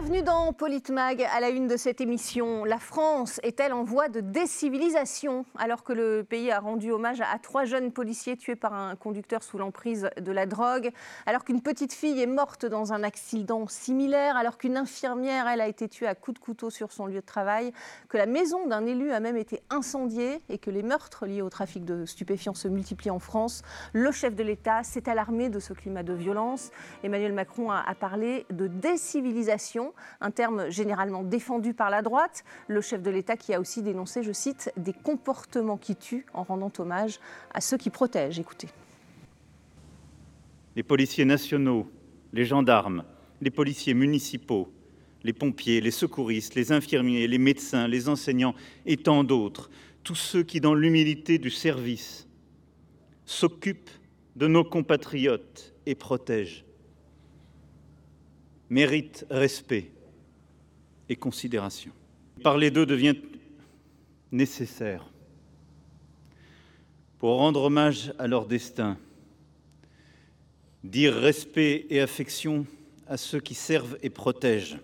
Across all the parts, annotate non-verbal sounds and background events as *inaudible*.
Bienvenue dans Politmag. À la une de cette émission, la France est-elle en voie de décivilisation? Alors que le pays a rendu hommage à trois jeunes policiers tués par un conducteur sous l'emprise de la drogue, alors qu'une petite fille est morte dans un accident similaire, alors qu'une infirmière, elle, a été tuée à coups de couteau sur son lieu de travail, que la maison d'un élu a même été incendiée et que les meurtres liés au trafic de stupéfiants se multiplient en France, le chef de l'État s'est alarmé de ce climat de violence. Emmanuel Macron a, a parlé de décivilisation un terme généralement défendu par la droite. Le chef de l'État qui a aussi dénoncé, je cite, des comportements qui tuent en rendant hommage à ceux qui protègent. Écoutez. Les policiers nationaux, les gendarmes, les policiers municipaux, les pompiers, les secouristes, les infirmiers, les médecins, les enseignants et tant d'autres, tous ceux qui, dans l'humilité du service, s'occupent de nos compatriotes et protègent méritent respect et considération. Parler d'eux devient nécessaire pour rendre hommage à leur destin, dire respect et affection à ceux qui servent et protègent,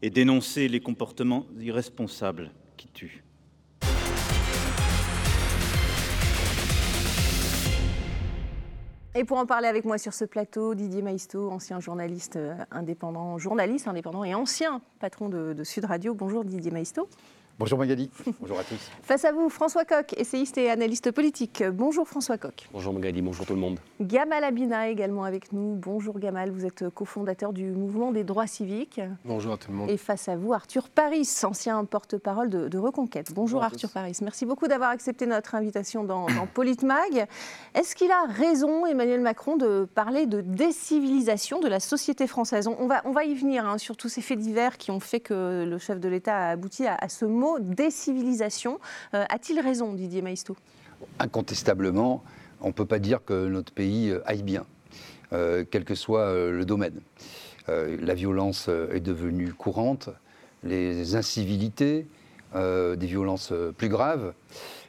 et dénoncer les comportements irresponsables qui tuent. Et pour en parler avec moi sur ce plateau, Didier Maisto, ancien journaliste euh, indépendant, journaliste indépendant et ancien patron de, Sud Radio. Bonjour Didier Maisto. Bonjour Magali, bonjour à tous. Face à vous, François Coq, essayiste et analyste politique. Bonjour François Coq. Bonjour Magali, bonjour tout le monde. Gamal Abina également avec nous. Bonjour Gamal, vous êtes cofondateur du mouvement des droits civiques. Bonjour à tout le monde. Et face à vous, Arthur Paris, ancien porte-parole de, Reconquête. Bonjour, Arthur Paris, merci beaucoup d'avoir accepté notre invitation dans, dans Politmag. Est-ce qu'il a raison, Emmanuel Macron, de parler de décivilisation de la société française? On va, on va y venir hein, sur tous ces faits divers qui ont fait que le chef de l'État a abouti à, à ce mot décivilisation. Euh, a-t-il raison, Didier Maistot Incontestablement, on ne peut pas dire que notre pays euh, aille bien, euh, quel que soit le domaine. la violence est devenue courante, les incivilités, des violences plus graves.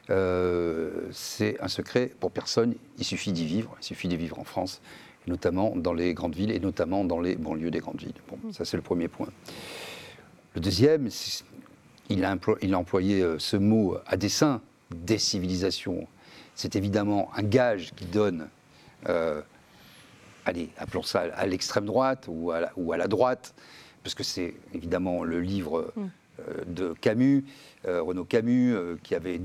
c'est un secret pour personne, il suffit d'y vivre, il suffit d'y vivre en France, notamment dans les grandes villes et notamment dans les banlieues des grandes villes. Bon, ça c'est le premier point. Le deuxième, il a, employé euh, ce mot à dessein, décivilisation. C'est évidemment un gage qui donne, euh, allez, appelons ça à l'extrême droite ou à, la, droite, parce que c'est évidemment le livre mm. euh, de Camus, Renaud Camus, qui avait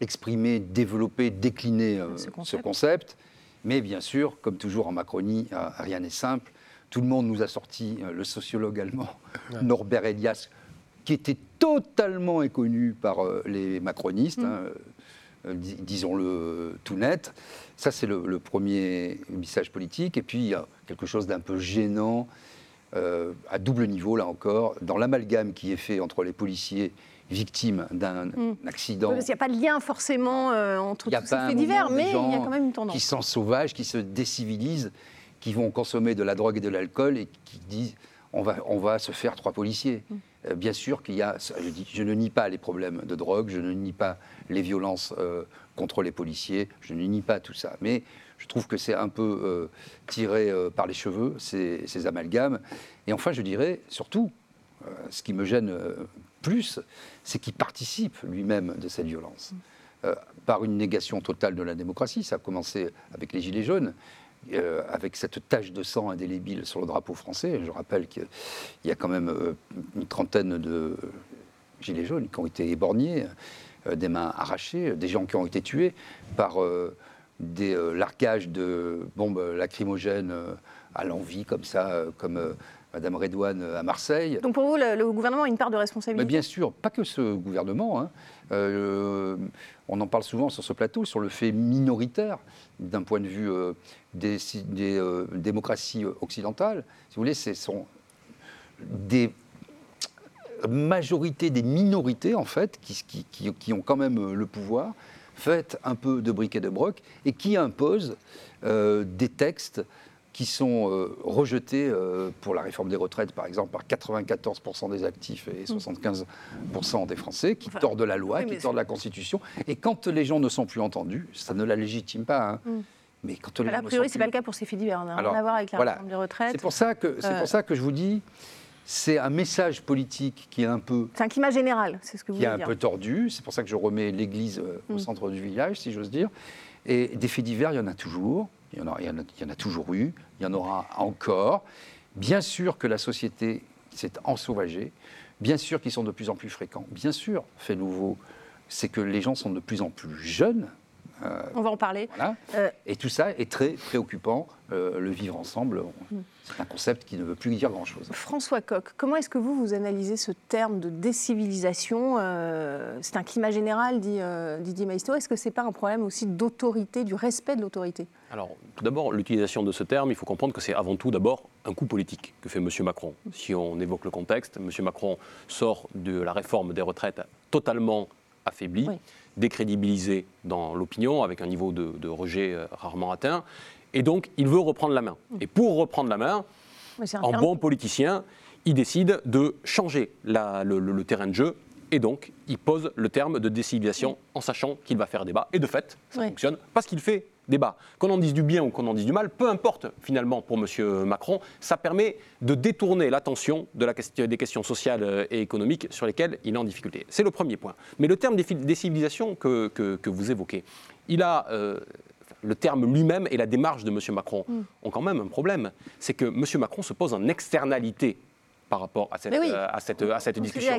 exprimé, développé, décliné ce, concept. Mais bien sûr, comme toujours en Macronie, rien n'est simple. Tout le monde nous a sorti le sociologue allemand Norbert Elias, qui était totalement inconnu par euh, les macronistes, hein, euh, disons-le tout net. Ça, c'est le, premier message politique. Et puis, il y a quelque chose d'un peu gênant, euh, à double niveau, là encore, dans l'amalgame qui est fait entre les policiers victimes d'un mm. accident. Il n'y a pas de lien forcément entre tous ces faits divers, mais il y a quand même une tendance. Qui sont sauvages, qui se décivilisent, qui vont consommer de la drogue et de l'alcool et qui disent on va, on va se faire trois policiers. Mm. Euh, bien sûr qu'il y a, je, ne nie pas les problèmes de drogue, je ne nie pas les violences euh, contre les policiers, je ne nie pas tout ça. Mais je trouve que c'est un peu euh, tiré par les cheveux, ces, ces, amalgames. Et enfin, je dirais, surtout, ce qui me gêne plus, c'est qu'il participe lui-même de cette violence. par une négation totale de la démocratie. Ça a commencé avec les Gilets jaunes. Euh, avec cette tache de sang indélébile sur le drapeau français. Je rappelle qu'il y a quand même euh, une trentaine de gilets jaunes qui ont été éborgnés, euh, des mains arrachées, des gens qui ont été tués par des largages de bombes lacrymogènes à l'envie, comme ça, comme Madame Redouane à Marseille. Donc pour vous, le, gouvernement a une part de responsabilité? Bien sûr, pas que ce gouvernement. Hein. On en parle souvent sur ce plateau, sur le fait minoritaire d'un point de vue euh, des, euh, démocraties occidentales, si vous voulez, ce sont des majorités, des minorités, en fait, qui, ont quand même le pouvoir, faites un peu de briques et de broc, et qui imposent euh, des textes qui sont rejetés pour la réforme des retraites, par exemple, par 94% des actifs et 75% des Français, qui tordent de la loi, qui tordent de la Constitution. Et quand les gens ne sont plus entendus, ça ne la légitime pas. Hein. Mm. Mais quand on a priori, ce n'est pas le cas pour ces faits divers. On n'a rien à voir avec la réforme des retraites. C'est pour, ça que, c'est pour ça que je vous dis, c'est un message politique qui est un peu. C'est un climat général, c'est ce que vous Qui est un peu tordu. C'est pour ça que je remets l'Église euh, au mm. centre du village, si j'ose dire. Et des faits divers, il y en a toujours. Il y en a, toujours eu. Il y en aura encore. Bien sûr que la société s'est ensauvagée. Bien sûr qu'ils sont de plus en plus fréquents. Bien sûr, fait nouveau, c'est que les gens sont de plus en plus jeunes. Euh, On va en parler. Euh, Et tout ça est très préoccupant. Euh, le vivre ensemble, mm. c'est un concept qui ne veut plus dire grand-chose. François Coq, comment est-ce que vous, vous analysez ce terme de décivilisation C'est un climat général, dit Didier Maisto. Est-ce que ce n'est pas un problème aussi d'autorité, du respect de l'autorité? Alors, tout d'abord, l'utilisation de ce terme, il faut comprendre que c'est avant tout d'abord un coup politique que fait M. Macron. Si on évoque le contexte, M. Macron sort de la réforme des retraites totalement affaibli, décrédibilisé dans l'opinion, avec un niveau de, rejet euh, rarement atteint. Et donc, il veut reprendre la main. Et pour reprendre la main, en bon politicien, il décide de changer le, terrain de jeu. Et donc, il pose le terme de décivilisation en sachant qu'il va faire débat. Et de fait, ça fonctionne parce qu'il fait débat. Qu'on en dise du bien ou qu'on en dise du mal, peu importe finalement pour M. Macron, ça permet de détourner l'attention de la question, des questions sociales et économiques sur lesquelles il est en difficulté. C'est le premier point. Mais le terme des civilisations que, que, vous évoquez, il a... Euh, le terme lui-même et la démarche de M. Macron mm. ont quand même un problème. C'est que M. Macron se pose en externalité par rapport à cette, euh, à cette, à cette discussion.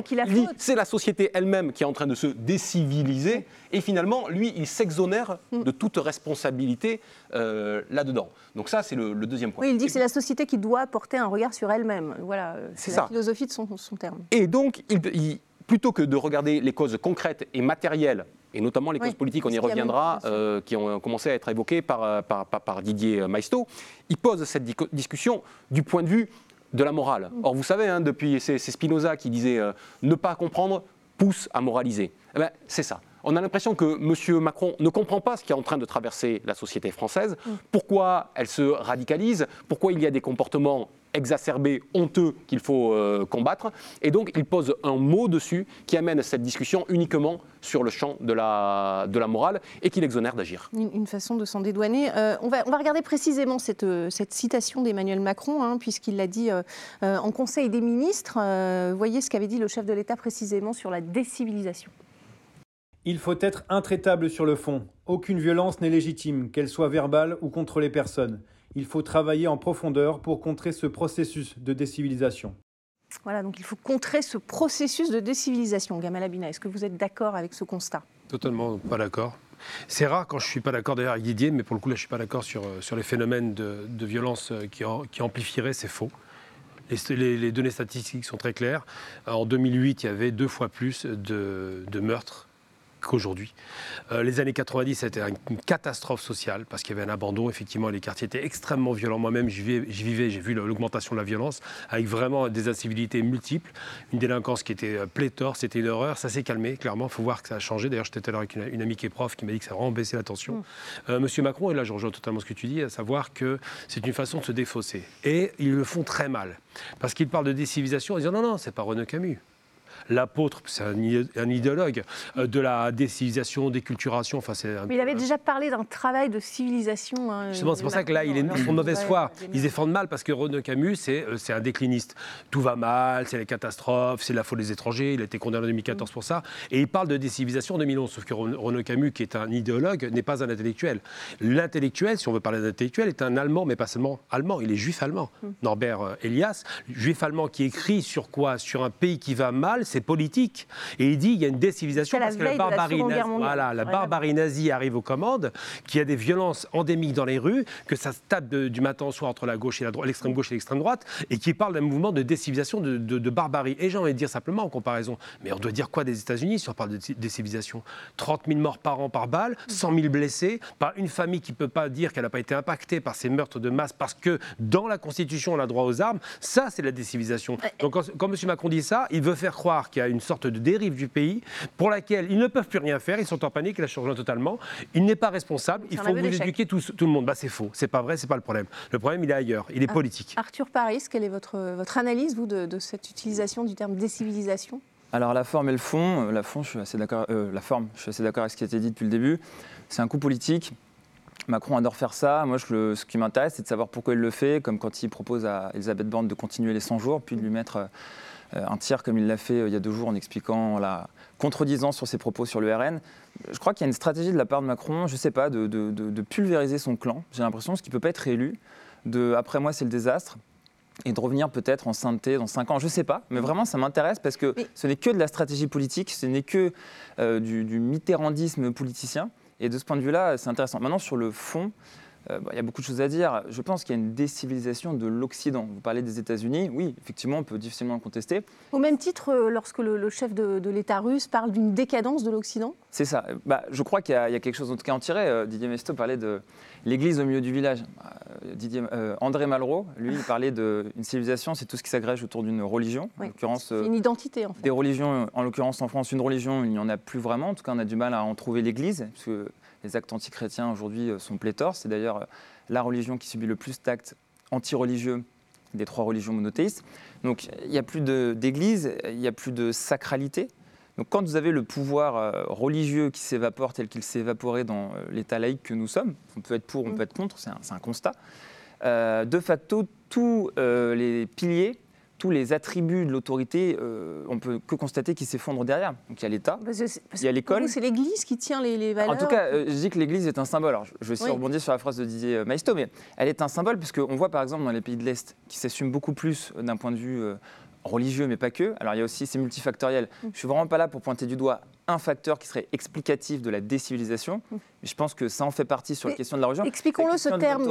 C'est la société elle-même qui est en train de se déciviliser et finalement, lui, il s'exonère mm. de toute responsabilité euh, là-dedans. Donc ça, c'est le, deuxième point. Oui, il dit que c'est la société qui doit porter un regard sur elle-même. Voilà, c'est la philosophie de son, son terme. Et donc, il, plutôt que de regarder les causes concrètes et matérielles et notamment les causes politiques, on y reviendra, euh, qui ont commencé à être évoquées par, par, par, Didier Maisto, il pose cette discussion du point de vue de la morale. Or, vous savez, hein, depuis, c'est Spinoza qui disait euh, ne pas comprendre pousse à moraliser. Eh ben, c'est ça. On a l'impression que M. Macron ne comprend pas ce qui est en train de traverser la société française, pourquoi elle se radicalise, pourquoi il y a des comportements exacerbé, honteux qu'il faut euh, combattre. Et donc, il pose un mot dessus qui amène cette discussion uniquement sur le champ de la, de la morale et qui l'exonère d'agir. Une, façon de s'en dédouaner. Euh, on, va, on va regarder précisément cette, euh, cette citation d'Emmanuel Macron, hein, puisqu'il l'a dit en Conseil des ministres. voyez ce qu'avait dit le chef de l'État précisément sur la décivilisation. Il faut être intraitable sur le fond. Aucune violence n'est légitime, qu'elle soit verbale ou contre les personnes il faut travailler en profondeur pour contrer ce processus de décivilisation. Voilà, donc il faut contrer ce processus de décivilisation. Gamal Abina, est-ce que vous êtes d'accord avec ce constat? Totalement pas d'accord. C'est rare quand je ne suis pas d'accord d'ailleurs avec Didier, mais pour le coup là je ne suis pas d'accord sur, euh, sur les phénomènes de, violence euh, qui, qui amplifieraient, c'est faux. Les, les, données statistiques sont très claires. En 2008, il y avait deux fois plus de, de meurtres qu'aujourd'hui. Euh, les années 90, c'était une catastrophe sociale parce qu'il y avait un abandon. Effectivement, les quartiers étaient extrêmement violents. Moi-même, j'y vivais, j'ai vu l'augmentation de la violence avec vraiment des incivilités multiples, une délinquance qui était euh, pléthore, c'était une horreur. Ça s'est calmé, clairement. Il faut voir que ça a changé. D'ailleurs, j'étais tout à l'heure avec une, amie qui est prof qui m'a dit que ça a vraiment baissé la tension. Mmh. Euh, Monsieur Macron, et là je rejoins totalement ce que tu dis, à savoir que c'est une façon de se défausser. Et ils le font très mal. Parce qu'ils parlent de décivilisation en disant non, non, c'est pas René Camus l'apôtre, c'est un, idéologue euh, de la décivilisation, déculturation. Enfin, Mais il avait déjà parlé d'un travail de civilisation. Hein, c'est pour ça que là, il est mauvaise foi. Ils défendent mal parce que René Camus, euh, c'est un décliniste. Tout va mal, c'est les catastrophes, c'est la faute des étrangers. Il a été condamné en 2014 pour ça. Et il parle de décivilisation en 2011. Sauf que René Camus, qui est un idéologue, n'est pas un intellectuel. L'intellectuel, si on veut parler d'intellectuel, est un Allemand, mais pas seulement allemand. Il est juif allemand. Mm. Norbert euh, Elias, juif allemand qui écrit sur quoi? Sur un pays qui va mal, c'est politique. Et il dit il y a une décivilisation parce que la barbarie, nazie, voilà, la barbarie nazie arrive aux commandes, qu'il y a des violences endémiques dans les rues, que ça se tape du matin au soir entre la gauche et l'extrême gauche et l'extrême droite, et qui parle d'un mouvement de décivilisation, de, barbarie. Et j'ai envie de dire simplement en comparaison, mais on doit dire quoi des États-Unis si on parle de décivilisation? 30 000 morts par an par balle, 100 000 blessés, par une famille qui ne peut pas dire qu'elle n'a pas été impactée par ces meurtres de masse parce que dans la Constitution on a droit aux armes, ça c'est la décivilisation. Donc quand, quand M. Macron dit ça, il veut faire croire qu'il y a une sorte de dérive du pays pour laquelle ils ne peuvent plus rien faire, ils sont en panique, il a changé totalement. Il n'est pas responsable, il faut vous éduquer tout, le monde. Bah, c'est faux, c'est pas vrai, c'est pas le problème. Le problème, il est ailleurs, il est ah. politique. Arthur Paris, quelle est votre, votre analyse, vous, de, cette utilisation du terme décivilisation? Alors la forme et le fond, euh, la, fond, je suis assez d'accord, euh, la forme, je suis assez d'accord avec ce qui a été dit depuis le début. C'est un coup politique Macron adore faire ça. Moi, je ce qui m'intéresse, c'est de savoir pourquoi il le fait, comme quand il propose à Elisabeth Borne de continuer les 100 jours, puis de lui mettre un tir comme il l'a fait il y a deux jours en expliquant la contredisant sur ses propos sur le RN. Je crois qu'il y a une stratégie de la part de Macron, je ne sais pas, de, pulvériser son clan. J'ai l'impression qu'il ne peut pas être réélu. De, après moi, c'est le désastre et de revenir peut-être en sainteté dans 5 ans, je ne sais pas, mais vraiment ça m'intéresse parce que ce n'est que de la stratégie politique, ce n'est que euh, du, du, mitterrandisme politicien, et de ce point de vue-là, c'est intéressant. Maintenant, sur le fond, euh, il y a beaucoup de choses à dire. Je pense qu'il y a une décivilisation de l'Occident. Vous parlez des États-Unis, oui, effectivement, on peut difficilement le contester. Au même titre, euh, lorsque le, chef de, l'État russe parle d'une décadence de l'Occident? C'est ça. Bah, je crois qu'il y, a quelque chose en tout cas en tirer. Euh, Didier Mesto parlait de l'église au milieu du village. Didier, André Malraux, lui, il parlait d'une civilisation, c'est tout ce qui s'agrège autour d'une religion. En l'occurrence, une identité en fait. Des religions, en l'occurrence en France, une religion, il n'y en a plus vraiment. En tout cas, on a du mal à en trouver l'église, parce que les actes antichrétiens aujourd'hui euh, sont pléthores. C'est d'ailleurs euh, la religion qui subit le plus d'actes anti-religieux des trois religions monothéistes. Donc il n'y a plus d'église, il n'y a plus de sacralité. Donc quand vous avez le pouvoir euh, religieux qui s'évapore tel qu'il s'est évaporé dans l'état laïque que nous sommes, on peut être pour, on mm. peut être contre, c'est un, constat, de facto tous les piliers tous les attributs de l'autorité, euh, on peut que constater qu'ils s'effondrent derrière. Donc il y a l'État, il y a l'école. C'est l'Église qui tient les, valeurs. En tout cas, euh, je dis que l'Église est un symbole. Alors, je vais aussi rebondir sur la phrase de Didier euh, Maisto, mais elle est un symbole puisqu'on voit par exemple dans les pays de l'Est qui s'assument beaucoup plus d'un point de vue religieux, mais pas que. Alors il y a aussi, c'est multifactoriel. Mm. Je ne suis vraiment pas là pour pointer du doigt un facteur qui serait explicatif de la décivilisation. Mm. Mais je pense que ça en fait partie sur la question de la religion. Expliquons-le ce terme.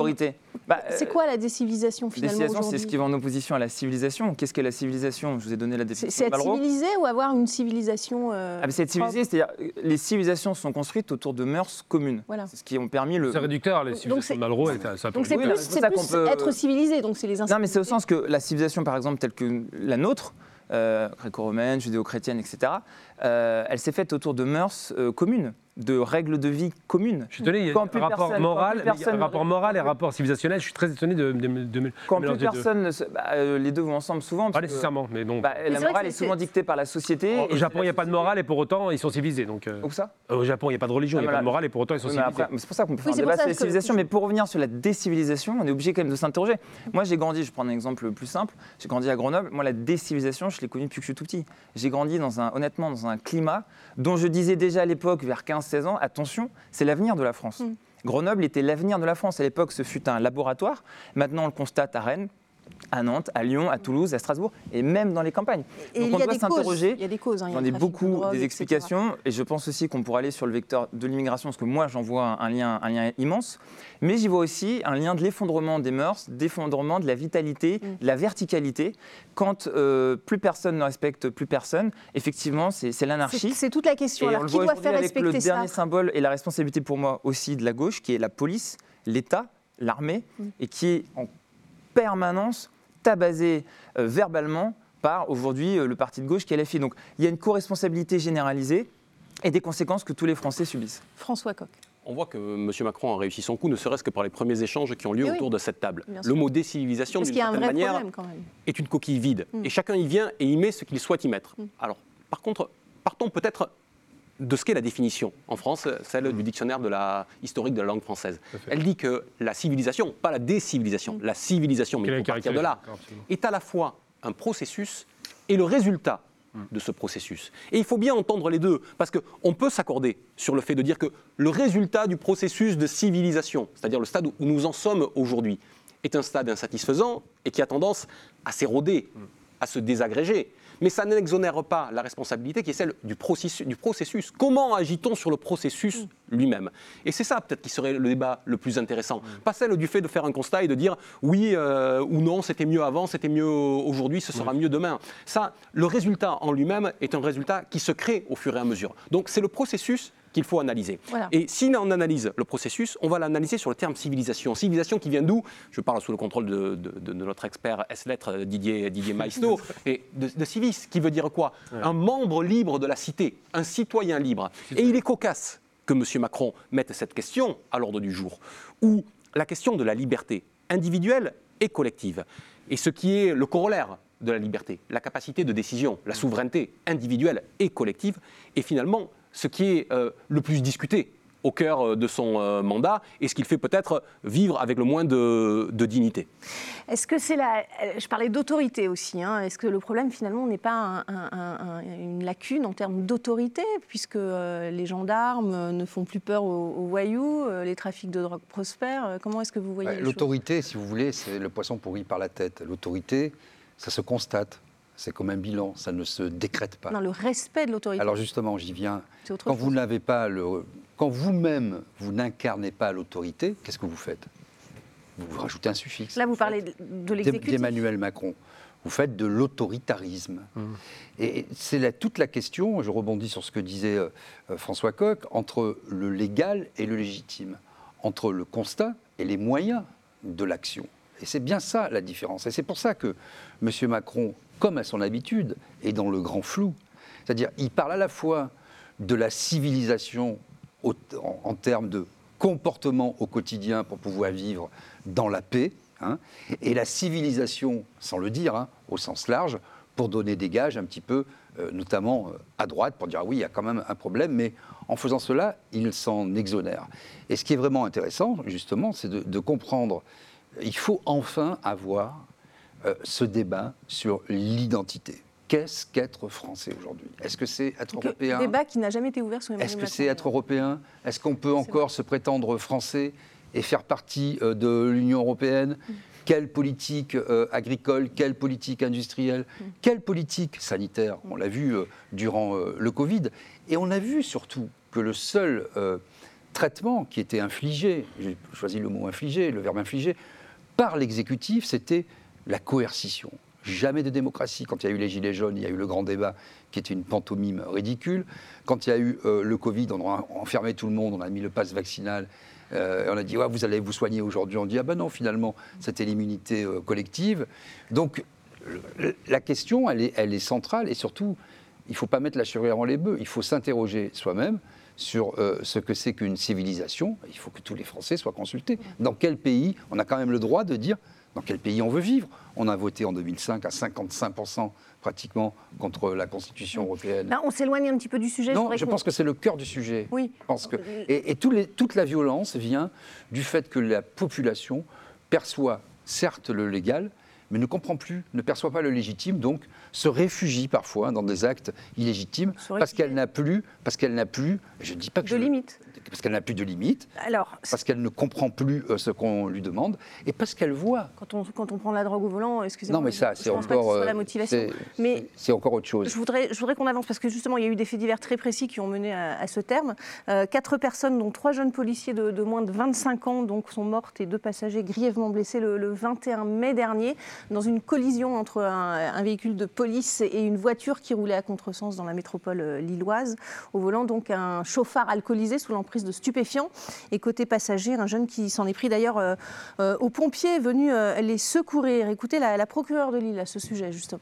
Bah, c'est quoi la décivilisation finalement Décivilisation, c'est ce qui va en opposition à la civilisation. Qu'est-ce qu'est la civilisation? Je vous ai donné la définition. C'est être civilisé ou avoir une civilisation euh, ah, C'est être civilisé, c'est-à-dire les civilisations sont construites autour de mœurs communes. Voilà. C'est ce qui ont permis le. C'est réducteur, les civilisations de Malraux. Donc c'est plus, peut... être civilisé, donc c'est les Non, mais c'est au sens que la civilisation, par exemple, telle que la nôtre, euh, gréco-romaine, judéo-chrétienne, etc., euh, elle s'est faite autour de mœurs euh, communes de règles de vie communes. Je suis étonné, il y a un rapport moral, rapport moral et rapport civilisationnel. Je suis très étonné de, de, quand plus personne, bah, euh, les deux vont ensemble souvent. Pas nécessairement, mais bon. Bah, la morale est, souvent dictée par la société. Au Japon, il n'y a pas de morale et pour autant ils sont civilisés. Donc. Où ça? Au Japon, il n'y a pas de religion, il n'y a pas de morale et pour autant ils sont civilisés. C'est pour ça qu'on peut faire un débat sur la civilisation. Mais pour revenir sur la décivilisation, on est obligé quand même de s'interroger. Moi, j'ai grandi. Je prends un exemple plus simple. J'ai grandi à Grenoble. Moi, la décivilisation, je l'ai connue depuis que je suis tout petit. J'ai grandi dans un, honnêtement, dans un climat dont je disais déjà à l'époque, vers 15-16 ans, attention, c'est l'avenir de la France. Mm. Grenoble était l'avenir de la France. À l'époque, ce fut un laboratoire. Maintenant, on le constate à Rennes, à Nantes, à Lyon, à Toulouse, à Strasbourg, et même dans les campagnes. Et Donc on doit s'interroger. Il y a des causes. Hein, il beaucoup des explications, et je pense aussi qu'on pourrait aller sur le vecteur de l'immigration, parce que moi j'en vois un lien, un lien immense. Mais j'y vois aussi un lien de l'effondrement des mœurs, d'effondrement de la vitalité, mm. de la verticalité. Quand euh, plus personne ne respecte plus personne, effectivement, c'est l'anarchie. C'est toute la question. Alors, qui doit faire respecter avec le dernier symbole et la responsabilité pour moi aussi de la gauche, qui est la police, l'État, l'armée, mm. et qui est en permanence tabassé euh, verbalement par aujourd'hui euh, le parti de gauche qui est LFI. Donc il y a une co-responsabilité généralisée et des conséquences que tous les Français subissent. François Coq. On voit que M. Macron a réussi son coup, ne serait-ce que par les premiers échanges qui ont lieu autour de cette table. le mot décivilisation, d'une certaine manière, est une coquille vide. Mm. Et chacun y vient et y met ce qu'il souhaite y mettre. Mm. Alors, par contre, partons peut-être de ce qu'est la définition. En France, celle du dictionnaire de la historique de la langue française. Elle dit que la civilisation, pas la décivilisation, la civilisation, mais à partir de là, est à la fois un processus et le résultat de ce processus. Et il faut bien entendre les deux, parce qu'on peut s'accorder sur le fait de dire que le résultat du processus de civilisation, c'est-à-dire le stade où nous en sommes aujourd'hui, est un stade insatisfaisant et qui a tendance à s'éroder, à se désagréger mais ça n'exonère pas la responsabilité qui est celle du processus. Comment agit-on sur le processus lui-même? Et c'est ça peut-être qui serait le débat le plus intéressant. Mm. Pas celle du fait de faire un constat et de dire oui euh, ou non, c'était mieux avant, c'était mieux aujourd'hui, ce sera mieux demain. Ça, le résultat en lui-même est un résultat qui se crée au fur et à mesure. Donc c'est le processus qu'il faut analyser. Et si on analyse le processus, on va l'analyser sur le terme civilisation. Civilisation qui vient d'où? Je parle sous le contrôle de, notre expert S-lettres Didier, Didier Maisno, *laughs* et de, civis, qui veut dire quoi? Un membre libre de la cité, un citoyen libre. Et il est cocasse que M. Macron mette cette question à l'ordre du jour, où la question de la liberté individuelle et collective, et ce qui est le corollaire de la liberté, la capacité de décision, la souveraineté individuelle et collective, est finalement ce qui est euh, le plus discuté au cœur de son mandat et ce qu'il fait peut-être vivre avec le moins de, dignité. Est-ce que c'est la... Je parlais d'autorité aussi. Hein. Est-ce que le problème finalement n'est pas une lacune en termes d'autorité, puisque les gendarmes ne font plus peur aux, voyous, les trafics de drogue prospèrent Comment est-ce que vous voyez L'autorité, si vous voulez, c'est le poisson pourri par la tête. L'autorité, ça se constate. C'est comme un bilan, ça ne se décrète pas. Non, le respect de l'autorité. Alors justement, j'y viens. Quand vous n'avez pas le, quand vous-même vous, n'incarnez pas l'autorité, qu'est-ce que vous faites? Vous rajoutez un suffixe. Là, vous parlez de l'exécutif. D'Emmanuel Macron. Vous faites de l'autoritarisme. Mmh. Et c'est toute la question, je rebondis sur ce que disait euh, François Coq, entre le légal et le légitime, entre le constat et les moyens de l'action. Et c'est bien ça la différence. Et c'est pour ça que M. Macron, comme à son habitude, est dans le grand flou. C'est-à-dire, il parle à la fois de la civilisation en, termes de comportement au quotidien pour pouvoir vivre dans la paix, hein, et la civilisation, sans le dire, hein, au sens large, pour donner des gages un petit peu, euh, notamment euh, à droite, pour dire ah oui, il y a quand même un problème, mais en faisant cela, il s'en exonère. Et ce qui est vraiment intéressant, justement, c'est de comprendre il faut enfin avoir euh, ce débat sur l'identité. Qu'est-ce qu'être français aujourd'hui? Est-ce que c'est être européen? Un débat qui n'a jamais été ouvert sur Est-ce que c'est être européen? Est-ce qu'on peut encore se prétendre français et faire partie euh, de l'Union européenne? Mm. Quelle politique euh, agricole Quelle politique industrielle mm. Quelle politique sanitaire? On l'a vu durant le Covid. Et on a vu surtout que le seul traitement qui était infligé, j'ai choisi le mot infligé, le verbe infligé, par l'exécutif, c'était la coercition. Jamais de démocratie. Quand il y a eu les Gilets jaunes, il y a eu le grand débat qui était une pantomime ridicule. Quand il y a eu euh, le Covid, on a enfermé tout le monde, on a mis le pass vaccinal. Euh, on a dit, vous allez vous soigner aujourd'hui. On dit, ah ben non, finalement, c'était l'immunité euh, collective. Donc, la question, elle est, centrale et surtout, il ne faut pas mettre la chevrière en les bœufs. Il faut s'interroger soi-même sur ce que c'est qu'une civilisation. Il faut que tous les Français soient consultés. Dans quel pays On a quand même le droit de dire dans quel pays on veut vivre? On a voté en 2005 à 55% pratiquement contre la Constitution européenne. on s'éloigne un petit peu du sujet. Non, je pense que c'est le cœur du sujet. Oui. pense que, et, toute la violence vient du fait que la population perçoit certes le légal, mais ne comprend plus, ne perçoit pas le légitime, donc se réfugie parfois dans des actes illégitimes parce qu'elle n'a plus, parce qu'elle n'a plus, je ne dis pas que de limite parce qu'elle n'a plus de limites, Alors, parce qu'elle ne comprend plus euh, ce qu'on lui demande, et parce qu'elle voit. Quand on, quand on prend la drogue au volant, excusez-moi. Non, mais ça, c'est encore. la euh, motivation. Mais c'est encore autre chose. Je voudrais, je voudrais qu'on avance, parce que justement, il y a eu des faits divers très précis qui ont mené à, ce terme. Euh, quatre personnes, dont trois jeunes policiers de, moins de 25 ans, donc, sont mortes et deux passagers grièvement blessés le, 21 mai dernier, dans une collision entre un, un, véhicule de police et une voiture qui roulait à contresens dans la métropole lilloise. Au volant, donc, un chauffard alcoolisé sous l'emprise de stupéfiants. Et côté passager, un jeune qui s'en est pris d'ailleurs euh, euh, aux pompiers venus euh, les secourir. Écoutez la procureure de Lille à ce sujet, justement.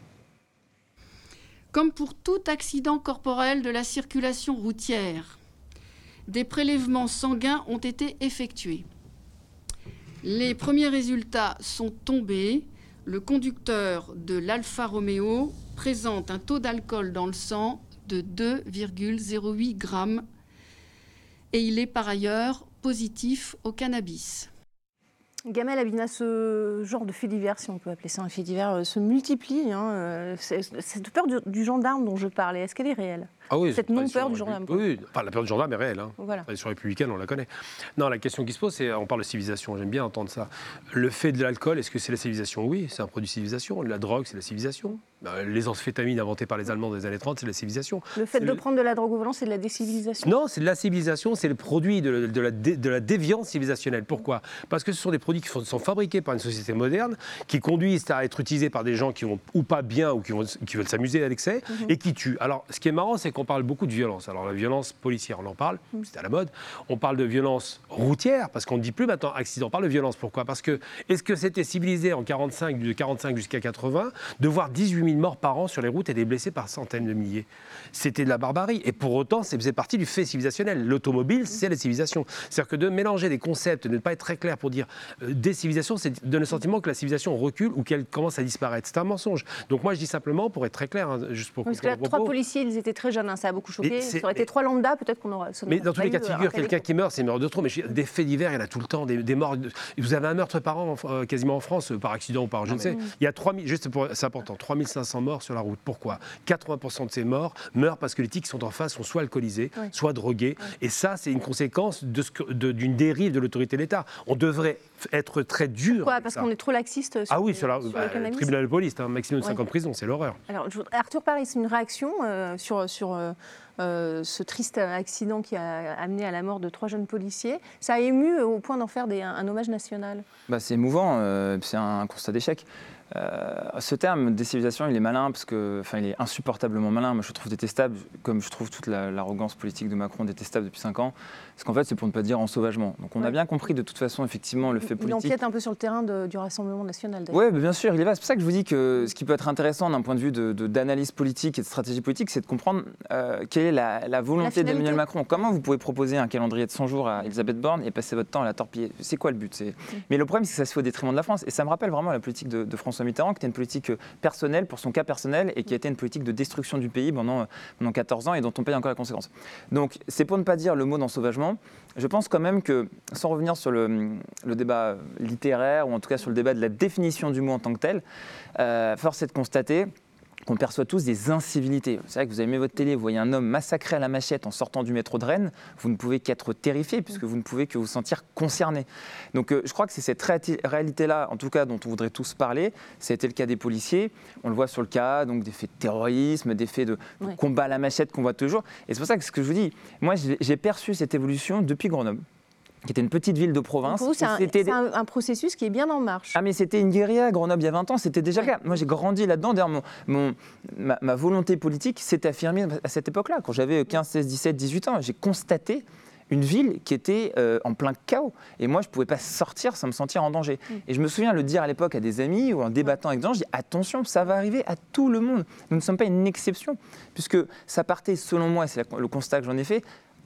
Comme pour tout accident corporel de la circulation routière, des prélèvements sanguins ont été effectués. Les premiers résultats sont tombés. Le conducteur de l'Alfa Romeo présente un taux d'alcool dans le sang de 2,08 grammes et il est par ailleurs positif au cannabis. Gamel Abina, ce genre de fait divers, si on peut appeler ça un fait divers, euh, se multiplie. Hein, euh, cette peur du gendarme dont je parlais, est-ce qu'elle est réelle? Ah oui, Cette non-peur du gendarme. Oui, enfin, la peur du gendarme est réelle. Hein. Voilà. La républicaine, on la connaît. Non, la question qui se pose, c'est on parle de civilisation, j'aime bien entendre ça. Le fait de l'alcool, est-ce que c'est la civilisation? Oui, c'est un produit de civilisation. La drogue, c'est la civilisation. Bah, les amphétamines inventées par les Allemands dans les années 30, c'est la civilisation. Le fait de prendre de la drogue au volant, c'est de la décivilisation? Non, c'est de la civilisation, c'est le produit de, la, de la déviance civilisationnelle. Pourquoi? Parce que ce sont des produits qui sont fabriqués par une société moderne, qui conduisent à être utilisés par des gens qui vont ou pas bien ou qui, vont, qui veulent s'amuser à l'excès mhm. et qui tuent. Alors, ce qui est marrant, c'est qu'on parle beaucoup de violence. Alors la violence policière, on en parle, mm. c'est à la mode. On parle de violence routière, parce qu'on ne dit plus maintenant accident, on parle de violence. Pourquoi? Parce que est-ce que c'était civilisé en 45, de 45 jusqu'à 80, de voir 18 000 morts par an sur les routes et des blessés par centaines de milliers? C'était de la barbarie. Et pour autant, ça faisait partie du fait civilisationnel. L'automobile, mm. c'est la civilisation. C'est-à-dire que de mélanger des concepts, de ne pas être très clair pour dire euh, des civilisations, c'est donner le sentiment que la civilisation recule ou qu'elle commence à disparaître. C'est un mensonge. Donc moi, je dis simplement, pour être très clair, hein, juste pour Parce que là, trois policiers, ils étaient très jeunes. Hein, ça a beaucoup choqué. Ça aurait été trois lambda, peut-être qu'on aurait. Mais dans tous les cas de figure, quelqu'un qui meurt, c'est mort de trop. Mais des faits divers, il y en a tout le temps. Des, des morts. Vous avez un meurtre par an, euh, quasiment en France, euh, par accident ou par je ne sais. Il y a 3000, juste pour, c'est important, 3500 morts sur la route. Pourquoi? 80% de ces morts meurent parce que les tics qui sont en face sont soit alcoolisés, soit drogués. Et ça, c'est une conséquence de de- d'une dérive de l'autorité de l'État. On devrait être très dur. Pourquoi? Parce qu'on est trop laxiste sur, Ah oui, sur, la, sur bah, le tribunal de police, un maximum de Ouais. 50 prisons, c'est l'horreur. Alors, je Arthur Paris, une réaction euh, sur, sur euh, euh, ce triste accident qui a amené à la mort de trois jeunes policiers. Ça a ému au point d'en faire des- un, un hommage national. Bah, c'est émouvant, euh, c'est un constat d'échec. Euh, ce terme décivilisation, il est malin parce que, enfin, il est insupportablement malin. Moi, je le trouve détestable, comme je trouve toute la- l'arrogance politique de Macron détestable depuis 5 ans. Parce qu'en fait, c'est pour ne pas dire ensauvagement. Donc, on a bien compris de toute façon, effectivement, le fait Il politique. empiète un peu sur le terrain de- du Rassemblement national. Oui, bien sûr, il est vaste. C'est pour ça que je vous dis que ce qui peut être intéressant d'un point de vue de- de- d'analyse politique et de stratégie politique, c'est de comprendre euh, quelle est la, la volonté d'Emmanuel Macron. Comment vous pouvez proposer un calendrier de 100 jours à Elisabeth Borne et passer votre temps à la torpiller? C'est quoi le but? C'est- Mais le problème, c'est que ça se fait au détriment de la France. Et ça me rappelle vraiment la politique de, de François Qui était une politique euh, personnelle pour son cas personnel et qui a été une politique de destruction du pays pendant, euh, pendant 14 ans et dont on paye encore la conséquence. Donc, c'est pour ne pas dire le mot d'ensauvagement. Je pense quand même que, sans revenir sur le, débat littéraire, ou en tout cas sur le débat de la définition du mot en tant que tel, euh, force est de constater qu'on perçoit tous des incivilités. C'est vrai que vous allumez votre télé, vous voyez un homme massacré à la machette en sortant du métro de Rennes, vous ne pouvez qu'être terrifié puisque vous ne pouvez que vous sentir concerné. Donc euh, je crois que c'est cette réalité-là, en tout cas, dont on voudrait tous parler. Ça a été le cas des policiers. On le voit sur le cas donc, des faits de terrorisme, des faits de, de Ouais. combat à la machette qu'on voit toujours. Et c'est pour ça que ce que je vous dis, moi j'ai perçu cette évolution depuis Grenoble, qui était une petite ville de province. C'est un, c'était c'est des- un- un processus qui est bien en marche. ah mais c'était une guérilla à Grenoble il y a 20 ans, c'était déjà cas. Moi j'ai grandi là-dedans, d'ailleurs mon, mon- ma, ma volonté politique s'est affirmée à cette époque-là. Quand j'avais 15, 16, 17, 18 ans, j'ai constaté une ville qui était euh, en plein chaos. Et moi, je ne pouvais pas sortir sans me sentir en danger. Et je me souviens le dire à l'époque à des amis ou en débattant avec des gens, je dis attention, ça va arriver à tout le monde. Nous ne sommes pas une exception, puisque ça partait, selon moi, et c'est le constat que j'en ai fait,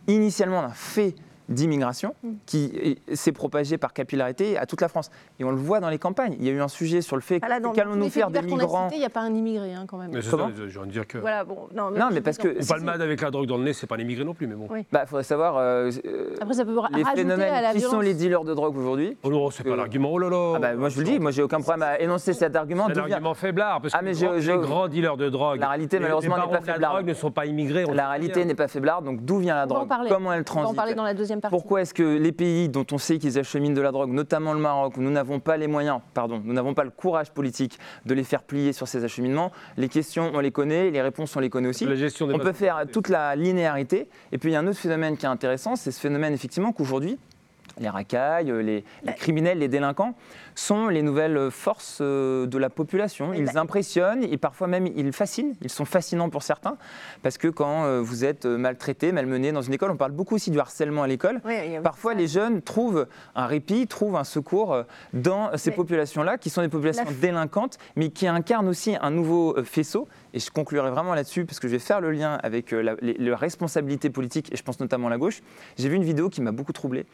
initialement d'un fait d'immigration qui est- s'est propagé par capillarité à toute la France. Et on le voit dans les campagnes. Il y a eu un sujet sur le fait Ah là, dans qu'allons-nous faire des migrants Il n'y a pas un immigré hein, quand même. Mais c'est Comment ça, j'ai envie de dire que. Voilà, bon, non, Non, mais parce que- On palmade avec la drogue dans le nez, c'est pas l'immigré non plus, mais bon. Oui. Bah, faudrait savoir euh, euh, Après, ça peut les rajouter à phénomènes. la Qui sont les dealers de drogue aujourd'hui Oh non, c'est pas l'argument. Oh là là. ah bah, Moi, je vous le dis, moi, j'ai aucun problème à énoncer cet argument. C'est un argument faiblard, parce Ah, que mais les, grands, je- les grands dealers de drogue. La réalité, les- malheureusement, n'est pas de la faiblarde. drogue ne sont pas immigrés. le La réalité n'est pas faiblarde, donc d'où vient la drogue. Comment elle transite dans la deuxième partie. Pourquoi est-ce que les pays dont on sait qu'ils acheminent de la drogue, notamment le Maroc, où nous n'avons pas les moyens, pardon, nous n'avons pas le courage politique de les faire plier sur ces acheminements? Les questions, on les connaît, les réponses, on les connaît aussi. La gestion des On peut faire toute la linéarité. Et puis il y a un autre phénomène qui est intéressant, c'est ce phénomène effectivement qu'aujourd'hui, les racailles, euh, les, les criminels, les délinquants sont les nouvelles forces euh, de la population. Ils impressionnent et parfois même ils fascinent. Ils sont fascinants pour certains parce que quand euh, vous êtes maltraité, malmené dans une école, on parle beaucoup aussi du harcèlement à l'école. Oui, Parfois, les jeunes trouvent un répit, trouvent un secours dans ces populations-là, qui sont des populations La- délinquantes, mais qui incarnent aussi un nouveau faisceau. Et je conclurai vraiment là-dessus, parce que je vais faire le lien avec la, les responsabilités politiques, et je pense notamment à la gauche. J'ai vu une vidéo qui m'a beaucoup troublé,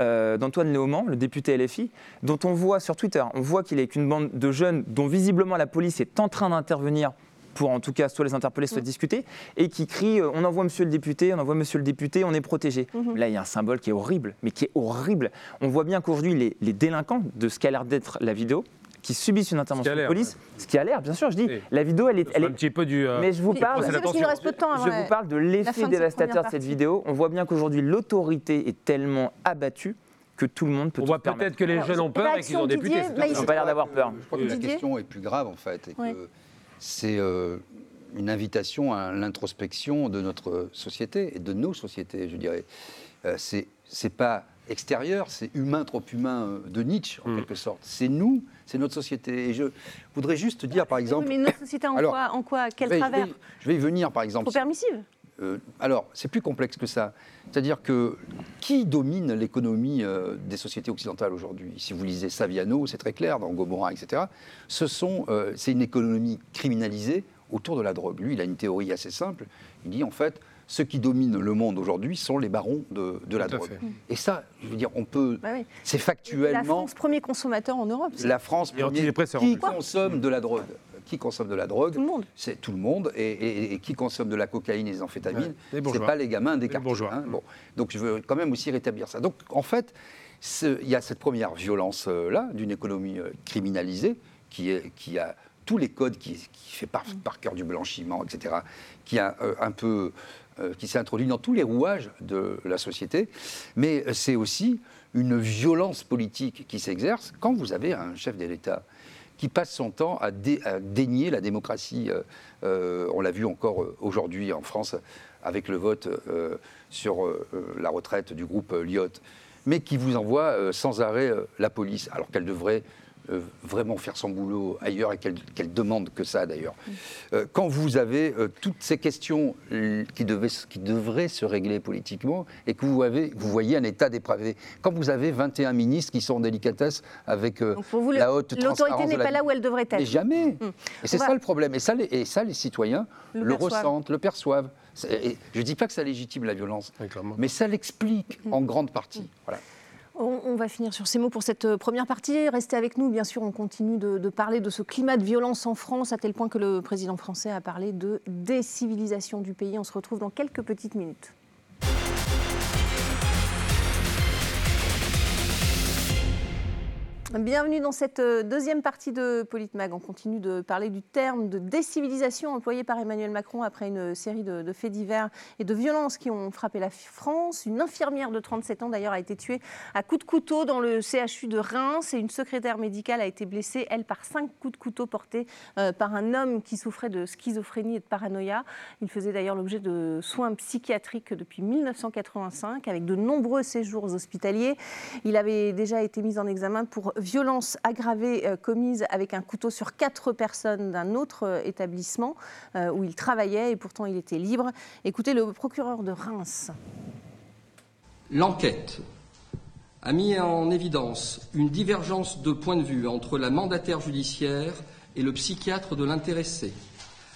euh, d'Antoine Léaumont, le député LFI, dont on voit sur Twitter, on voit qu'il est avec une bande de jeunes dont visiblement la police est en train d'intervenir pour en tout cas soit les interpeller, soit discuter, et qui crie euh, on envoie monsieur le député, on envoie monsieur le député, on est protégé. Là, il y a un symbole qui est horrible, mais qui est horrible. On voit bien qu'aujourd'hui, les, les délinquants de ce qu'a l'air d'être la vidéo, qui subissent une intervention de police, ce qui a l'air, bien sûr, je dis, Oui. la vidéo, elle est. Elle un est petit peu du. euh, mais je vous Puis- parle, c'est Parce qu'il nous reste peu de temps avant je la- vous parle de l'effet dévastateur de cette vidéo. On voit bien qu'aujourd'hui, l'autorité est tellement abattue que tout le monde peut on voit peut-être que les Alors, jeunes ont peur et qu'ils ont réaction député. Didier, c'est là, tout. Ils n'ont pas l'air d'avoir peur. Je crois que la question est plus grave en fait, et que Oui. c'est euh, une invitation à l'introspection de notre société et de nos sociétés, je dirais. Euh, c'est c'est pas extérieur, c'est humain trop humain euh, de Nietzsche en Mm. quelque sorte. C'est nous, c'est notre société. Et je voudrais juste dire par exemple, Oui, mais notre société en Alors, quoi, en quoi Quel je vais- je travers vais- je vais y venir par exemple. Trop permissive Euh, alors, c'est plus complexe que ça. C'est-à-dire que qui domine l'économie euh, des sociétés occidentales aujourd'hui? Si vous lisez Saviano, c'est très clair, dans Gomorrah, etc. Ce sont, euh, c'est une économie criminalisée autour de la drogue. Lui, il a une théorie assez simple. Il dit en fait, ceux qui dominent le monde aujourd'hui sont les barons de, de la drogue. fait. Et ça, je veux dire, on peut. Bah oui. C'est La factuellement France, premier consommateur en Europe. c'est- la France premier, qui consomme de la drogue qui consomme de la drogue Tout le monde. C'est tout le monde. Et, qui consomme de la cocaïne et des amphétamines Ouais, les C'est pas les gamins des quartiers. bourgeois. hein. Bon. Donc je veux quand même aussi rétablir ça. Donc en fait, ce- il y a cette première violence-là d'une économie euh, criminalisée qui, est, qui a tous les codes qui, qui fait par, par cœur du blanchiment, etc., qui a euh, un peu euh, qui s'est introduit dans tous les rouages de la société, mais c'est aussi une violence politique qui s'exerce quand vous avez un chef de l'État qui passe son temps à, dé- à dénier la démocratie. euh, euh, on l'a vu encore euh, aujourd'hui en France avec le vote euh, sur euh, euh, la retraite du groupe euh, Lyot, mais qui vous envoie euh, sans arrêt euh, la police, alors qu'elle devrait euh, vraiment faire son boulot ailleurs et qu'elle demande que ça d'ailleurs. Euh, quand vous avez euh, toutes ces questions qui, devaient, qui devraient se régler politiquement et que vous, avez, vous voyez un état dépravé, quand vous avez 21 ministres qui sont en délicatesse avec euh, pour vous, la haute l'autorité n'est la pas là où elle devrait être. mais jamais. Hum. Et c'est va- ça le problème. Et ça, les, et ça, les citoyens Le ressentent, le perçoivent. Je ne dis pas que ça légitime la violence, mais ça l'explique Hum. en grande partie. Voilà. On, va finir sur ces mots pour cette euh, première partie. Restez avec nous, bien sûr, on continue de, de parler de ce climat de violence en France, à tel point que le président français a parlé de décivilisation du pays. On se retrouve dans quelques petites minutes. Bienvenue dans cette euh, deuxième partie de Politmag. On continue de parler du terme de décivilisation employé par Emmanuel Macron après une série de, faits divers et de violences qui ont frappé la France. Une infirmière de 37 ans d'ailleurs a été tuée à coups de couteau dans le CHU de Reims et une secrétaire médicale a été blessée, elle, par cinq coups de couteau portés euh, par un homme qui souffrait de schizophrénie et de paranoïa. Il faisait d'ailleurs l'objet de soins psychiatriques depuis 1985 avec de nombreux séjours hospitaliers. Il avait déjà été mis en examen pour violence aggravée euh, commise avec un couteau sur quatre personnes d'un autre euh, établissement euh, où il travaillait et pourtant il était libre. Écoutez le procureur de Reims. L'enquête a mis en évidence une divergence de point de vue entre la mandataire judiciaire et le psychiatre de l'intéressé.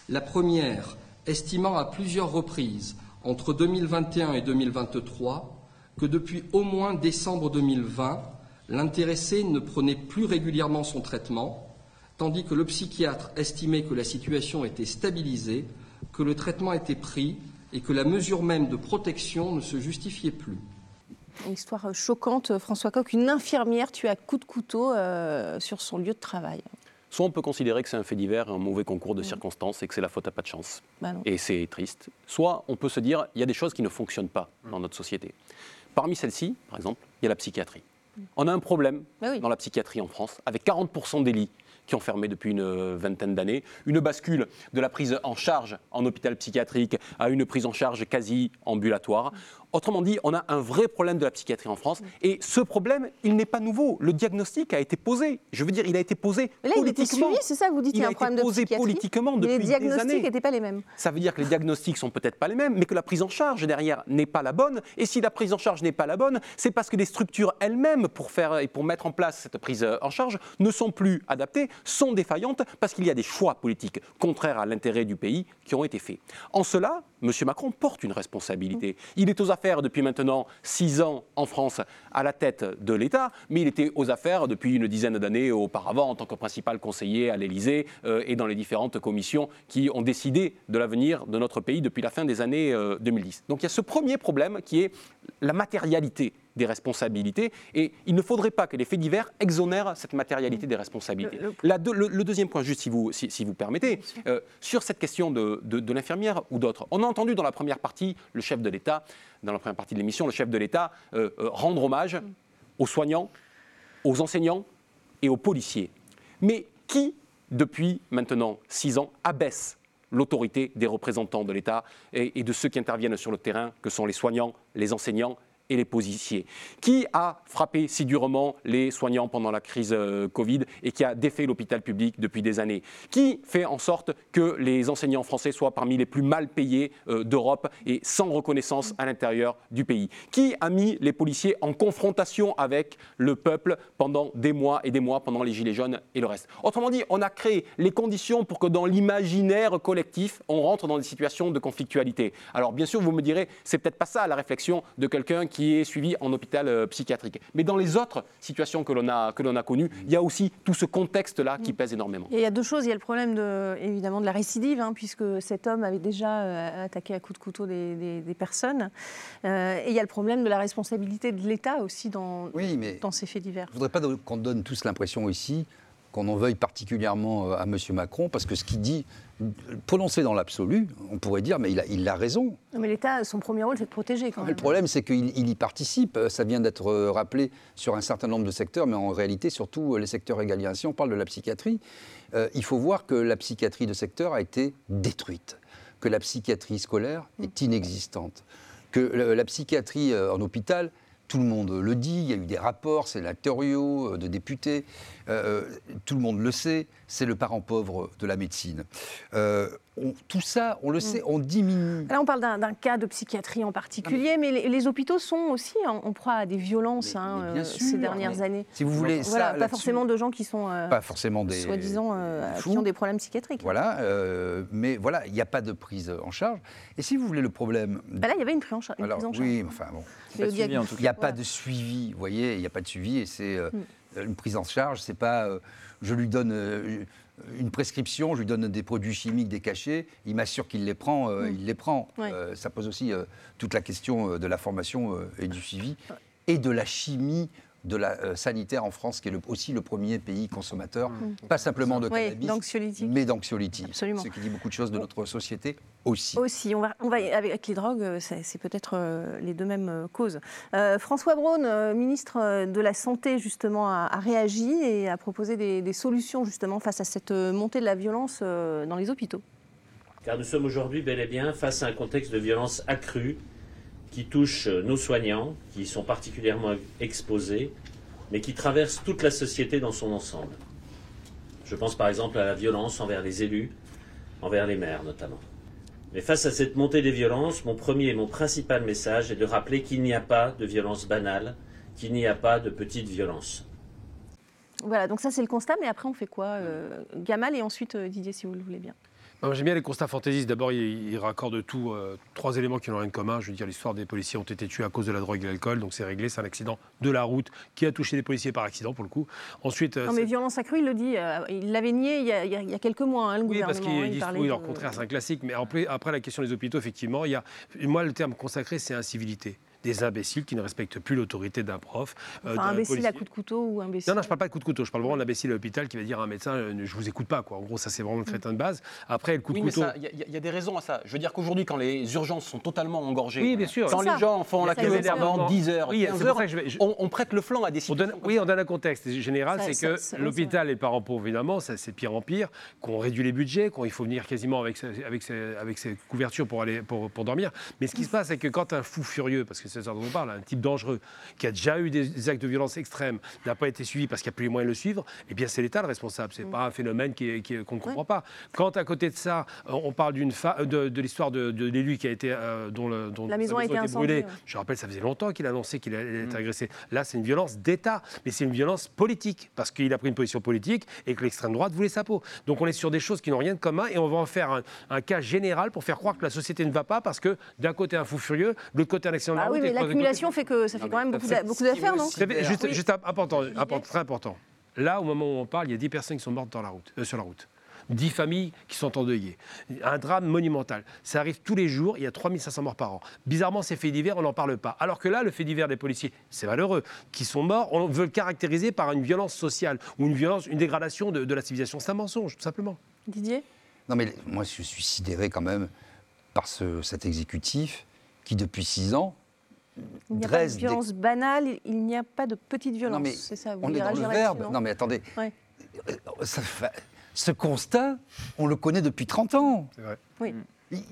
La première estimant à plusieurs reprises, entre 2021 et 2023, que depuis au moins décembre 2020, l'intéressé ne prenait plus régulièrement son traitement, tandis que le psychiatre estimait que la situation était stabilisée, que le traitement était pris et que la mesure même de protection ne se justifiait plus. Une histoire choquante, François Coq, une infirmière tuée à coups de couteau euh, sur son lieu de travail. Soit on peut considérer que c'est un fait divers, un mauvais concours de circonstances et que c'est la faute à pas de chance. Bah. Et c'est triste. Soit on peut se dire, il y a des choses qui ne fonctionnent pas dans notre société. Parmi celles-ci, par exemple, il y a la psychiatrie. On a un problème oui. dans la psychiatrie en France, avec 40% des lits qui ont fermé depuis une euh, vingtaine d'années, une bascule de la prise en charge en hôpital psychiatrique à une prise en charge quasi ambulatoire. Autrement dit, on a un vrai problème de la psychiatrie en France. Et ce problème, il n'est pas nouveau. Le diagnostic a été posé. Je veux dire, il a été posé Mais là, il était politiquement. suivi, c'est ça vous dites, il y a un été problème posé politiquement depuis les des années. diagnostics n'étaient pas les mêmes. Ça veut dire que les diagnostics sont peut-être pas les mêmes, mais que la prise en charge derrière n'est pas la bonne. Et si la prise en charge n'est pas la bonne, c'est parce que les structures elles-mêmes pour faire et pour mettre en place cette prise euh, en charge ne sont plus adaptées, sont défaillantes parce qu'il y a des choix politiques contraires à l'intérêt du pays qui ont été faits. En cela, M. Macron porte une responsabilité. Il est aux affaires depuis maintenant six ans en France à la tête de l'État, mais il était aux affaires depuis une dizaine d'années auparavant en tant que principal conseiller à l'Élysée euh, et dans les différentes commissions qui ont décidé de l'avenir de notre pays depuis la fin des années euh, 2010. Donc il y a ce premier problème qui est la matérialité des responsabilités et il ne faudrait pas que les faits divers exonèrent cette matérialité des responsabilités. Le- le- La deux- le, le deuxième point, juste si vous, si, si vous permettez, euh, sur cette question de, de- de l'infirmière ou d'autres, on a entendu dans la première partie le chef de l'État, dans la première partie de l'émission, le chef de l'État euh, euh, rendre hommage aux soignants, aux enseignants et aux policiers. Mais qui, depuis maintenant six ans, abaisse l'autorité des représentants de l'État et de ceux qui interviennent sur le terrain, que sont les soignants, les enseignants et les policiers. Qui a frappé si durement les soignants pendant la crise euh, Covid et qui a défait l'hôpital public depuis des années? Qui fait en sorte que les enseignants français soient parmi les plus mal payés euh, d'Europe et sans reconnaissance à l'intérieur du pays? Qui a mis les policiers en confrontation avec le peuple pendant des mois et des mois, pendant les Gilets jaunes et le reste? Autrement dit, on a créé les conditions pour que dans l'imaginaire collectif, on rentre dans des situations de conflictualité. Alors bien sûr, vous me direz, c'est peut-être pas ça la réflexion de quelqu'un qui qui est suivi en hôpital euh, psychiatrique. Mais dans les autres situations que l'on a, que l'on a connues, il y a aussi tout ce contexte-là qui pèse énormément. Et il y a deux choses. Il y a le problème de, évidemment de la récidive, hein, puisque cet homme avait déjà euh, attaqué à coups de couteau des, des- des personnes. Euh, et il y a le problème de la responsabilité de l'État aussi dans, Oui, mais dans ces faits divers. Je ne voudrais pas qu'on donne tous l'impression ici qu'on en veuille particulièrement euh, à M. Macron, parce que ce qu'il dit, prononcé dans l'absolu, on pourrait dire, mais il a, il a raison. Non, mais l'État, son premier rôle, c'est de protéger quand même. le problème, c'est qu'il il y participe. Euh, Ça vient d'être euh, rappelé sur un certain nombre de secteurs, mais en réalité, surtout les secteurs régaliens. Si on parle de la psychiatrie, euh, il faut voir que la psychiatrie de secteur a été détruite, que la psychiatrie scolaire est inexistante, que la psychiatrie en hôpital, tout le monde le dit, il y a eu des rapports sénatoriaux de députés, euh, euh, tout le monde le sait, c'est le parent pauvre de la médecine. Euh, on- tout ça, on le sait, on diminue. Là, on parle d'un cas de psychiatrie en particulier, mais les, les hôpitaux sont aussi en, en proie à des violences Mais- hein, mais bien euh, sûr, ces dernières mais années. Si vous voulez, Voilà, ça, pas forcément de gens qui sont euh, pas forcément des soi-disant euh, qui ont des problèmes psychiatriques. Voilà, euh, mais voilà, il n'y a pas de prise en charge. Et si vous voulez le problème, Bah là, il y avait une prise en, cha- une alors prise en charge. oui, mais enfin bon, il n'y a pas de suivi, vous voyez, il n'y a pas de suivi et c'est euh, Mm. Une prise en charge, c'est pas euh, je lui donne euh, une prescription, je lui donne des produits chimiques, des cachets, il m'assure qu'il les prend, euh, il les prend. Mm. Ouais. Ça pose aussi toute la question de la formation et du suivi et de la chimie de la euh, sanitaire en France, qui est le- aussi le premier pays consommateur, pas simplement de. Oui, cannabis, mais d'anxiolytiques. Absolument. Ce qui dit beaucoup de choses de notre société aussi. Aussi, on va, on va, avec les drogues, euh, c'est c'est peut-être euh, les deux mêmes causes. Euh, François Braun, ministre de la Santé, justement, a, a réagi et a proposé des, des solutions, justement, face à cette montée de la violence dans les hôpitaux. car nous sommes aujourd'hui bel et bien face à un contexte de violence accrue qui touche euh, nos soignants, qui sont particulièrement exposés, mais qui traverse toute la société dans son ensemble. Je pense par exemple à la violence envers les élus, envers les maires notamment. Mais face à cette montée des violences, mon premier et mon principal message est de rappeler qu'il n'y a pas de violence banale, qu'il n'y a pas de petite violence. Voilà, donc ça c'est le constat, mais après on fait quoi euh, Gamal et ensuite euh, Didier, si vous le voulez bien. J'aime bien les constats fantaisistes. D'abord, il, il raccorde tout, euh, trois éléments qui n'ont rien de commun. Je veux dire, l'histoire des policiers ont été tués à cause de la drogue et de l'alcool, donc c'est réglé. C'est un accident de la route qui a touché des policiers par accident, pour le coup. Ensuite, euh, Non mais violence accrue, il le dit, euh, il l'avait nié il y, a, il y a- il quelques mois, hein, le Oui, parce gouvernement. qu'ils il disent parlait oui, de- contraire, c'est un classique. Mais après, après, la question des hôpitaux, effectivement, il y a, moi, le terme consacré, c'est incivilité. Des imbéciles qui ne respectent plus l'autorité d'un prof. euh, Enfin, d'un imbécile policier. à coup de couteau ou imbécile. Non, non, je parle pas de coup de couteau. Je parle vraiment d'imbécile à l'hôpital qui va dire à un médecin euh, Je vous écoute pas. Quoi. En gros, ça, c'est vraiment le crétin de base. Après, le coup de Oui, couteau. il y, a- il y a des raisons à ça. Je veux dire qu'aujourd'hui, quand les urgences sont totalement engorgées, Oui, bien sûr. quand C'est les ça. gens font la queue pendant ça. 10 heures, Oui, 15 c'est pour heures, ça que je vais- je- on, on prête le flanc à des On situations. donne- oui, on donne un contexte général, Ça, c'est ça, que l'hôpital et le parent pauvre, évidemment, ça, c'est de pire en pire, qu'on réduit les budgets, qu'il faut venir quasiment avec, ses- avec, ses, avec ses couvertures pour, aller, pour, pour dormir. Mais ce qui se passe, c'est que quand un fou furieux, parce que c'est ça dont on parle, un type dangereux, qui a déjà eu des, actes de violence extrêmes, n'a pas été suivi parce qu'il n'y a plus les moyens de le suivre, eh bien c'est l'État le responsable. C'est pas un phénomène qu'on ne comprend pas. Quand à côté de ça, euh, on parle d'une de, de l'histoire de, de l'élu qui a été, euh, dont, le, dont La maison a été brûlée, incendiée, ouais. je rappelle, ça faisait longtemps qu'il a annoncé qu'il allait être agressé. Là, c'est une violence d'État, mais c'est une violence politique, parce qu'il a pris une position politique et que l'extrême droite voulait sa peau. Donc on est sur des choses qui n'ont rien de commun et on va en faire un, un cas général pour faire croire que la société ne va pas, parce que d'un côté un fou furieux, de l'autre côté un accident de la Ah route. Oui, mais l'accumulation fait que ça fait quand même beaucoup d'a- beaucoup d'affaires, non Vous savez, juste, Oui. juste important, important, très important. Là, au moment où on parle, il y a 10 personnes qui sont mortes dans la route, euh, sur la route. 10 familles qui sont endeuillées. Un drame monumental. Ça arrive tous les jours, il y a 3500 morts par an. Bizarrement, ces faits divers, on n'en parle pas. Alors que là, le fait divers des policiers, c'est malheureux, qui sont morts, on veut le caractériser par une violence sociale ou une violence, une dégradation de, de la civilisation. C'est un mensonge, tout simplement. Didier? Non, mais moi, je suis sidéré quand même par ce- cet exécutif qui, depuis six ans, Il n'y a pas de des- violence banale, il n'y a pas de petite violence. Non, mais c'est ça, vous on est dans le verbe. Non, mais attendez. Ouais. Euh, ça fait- ce constat, on le connaît depuis 30 ans. C'est vrai. Oui. Il-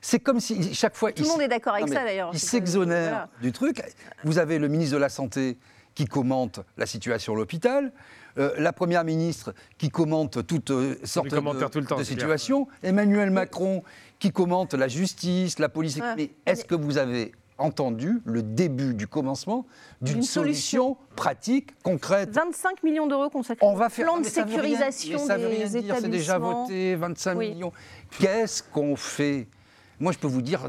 C'est comme si chaque fois. Tout le il monde est d'accord avec Non, ça, d'ailleurs. Il s'exonère voilà. du truc. Vous avez le ministre de la Santé qui commente la situation à l'hôpital, euh, la première ministre qui commente toutes euh, sortes de, tout le temps, de c'est situations, Emmanuel Macron qui commente la justice, la police. Ouais. Mais est-ce que vous avez entendu le début du commencement d'une solution pratique, concrète 25 millions d'euros consacrés on au va faire plan Ah, de mais ça veut rien- sécurisation mais ça veut des rien dire, C'est déjà voté, 25 Oui. millions. Qu'est-ce qu'on fait Moi, je peux vous dire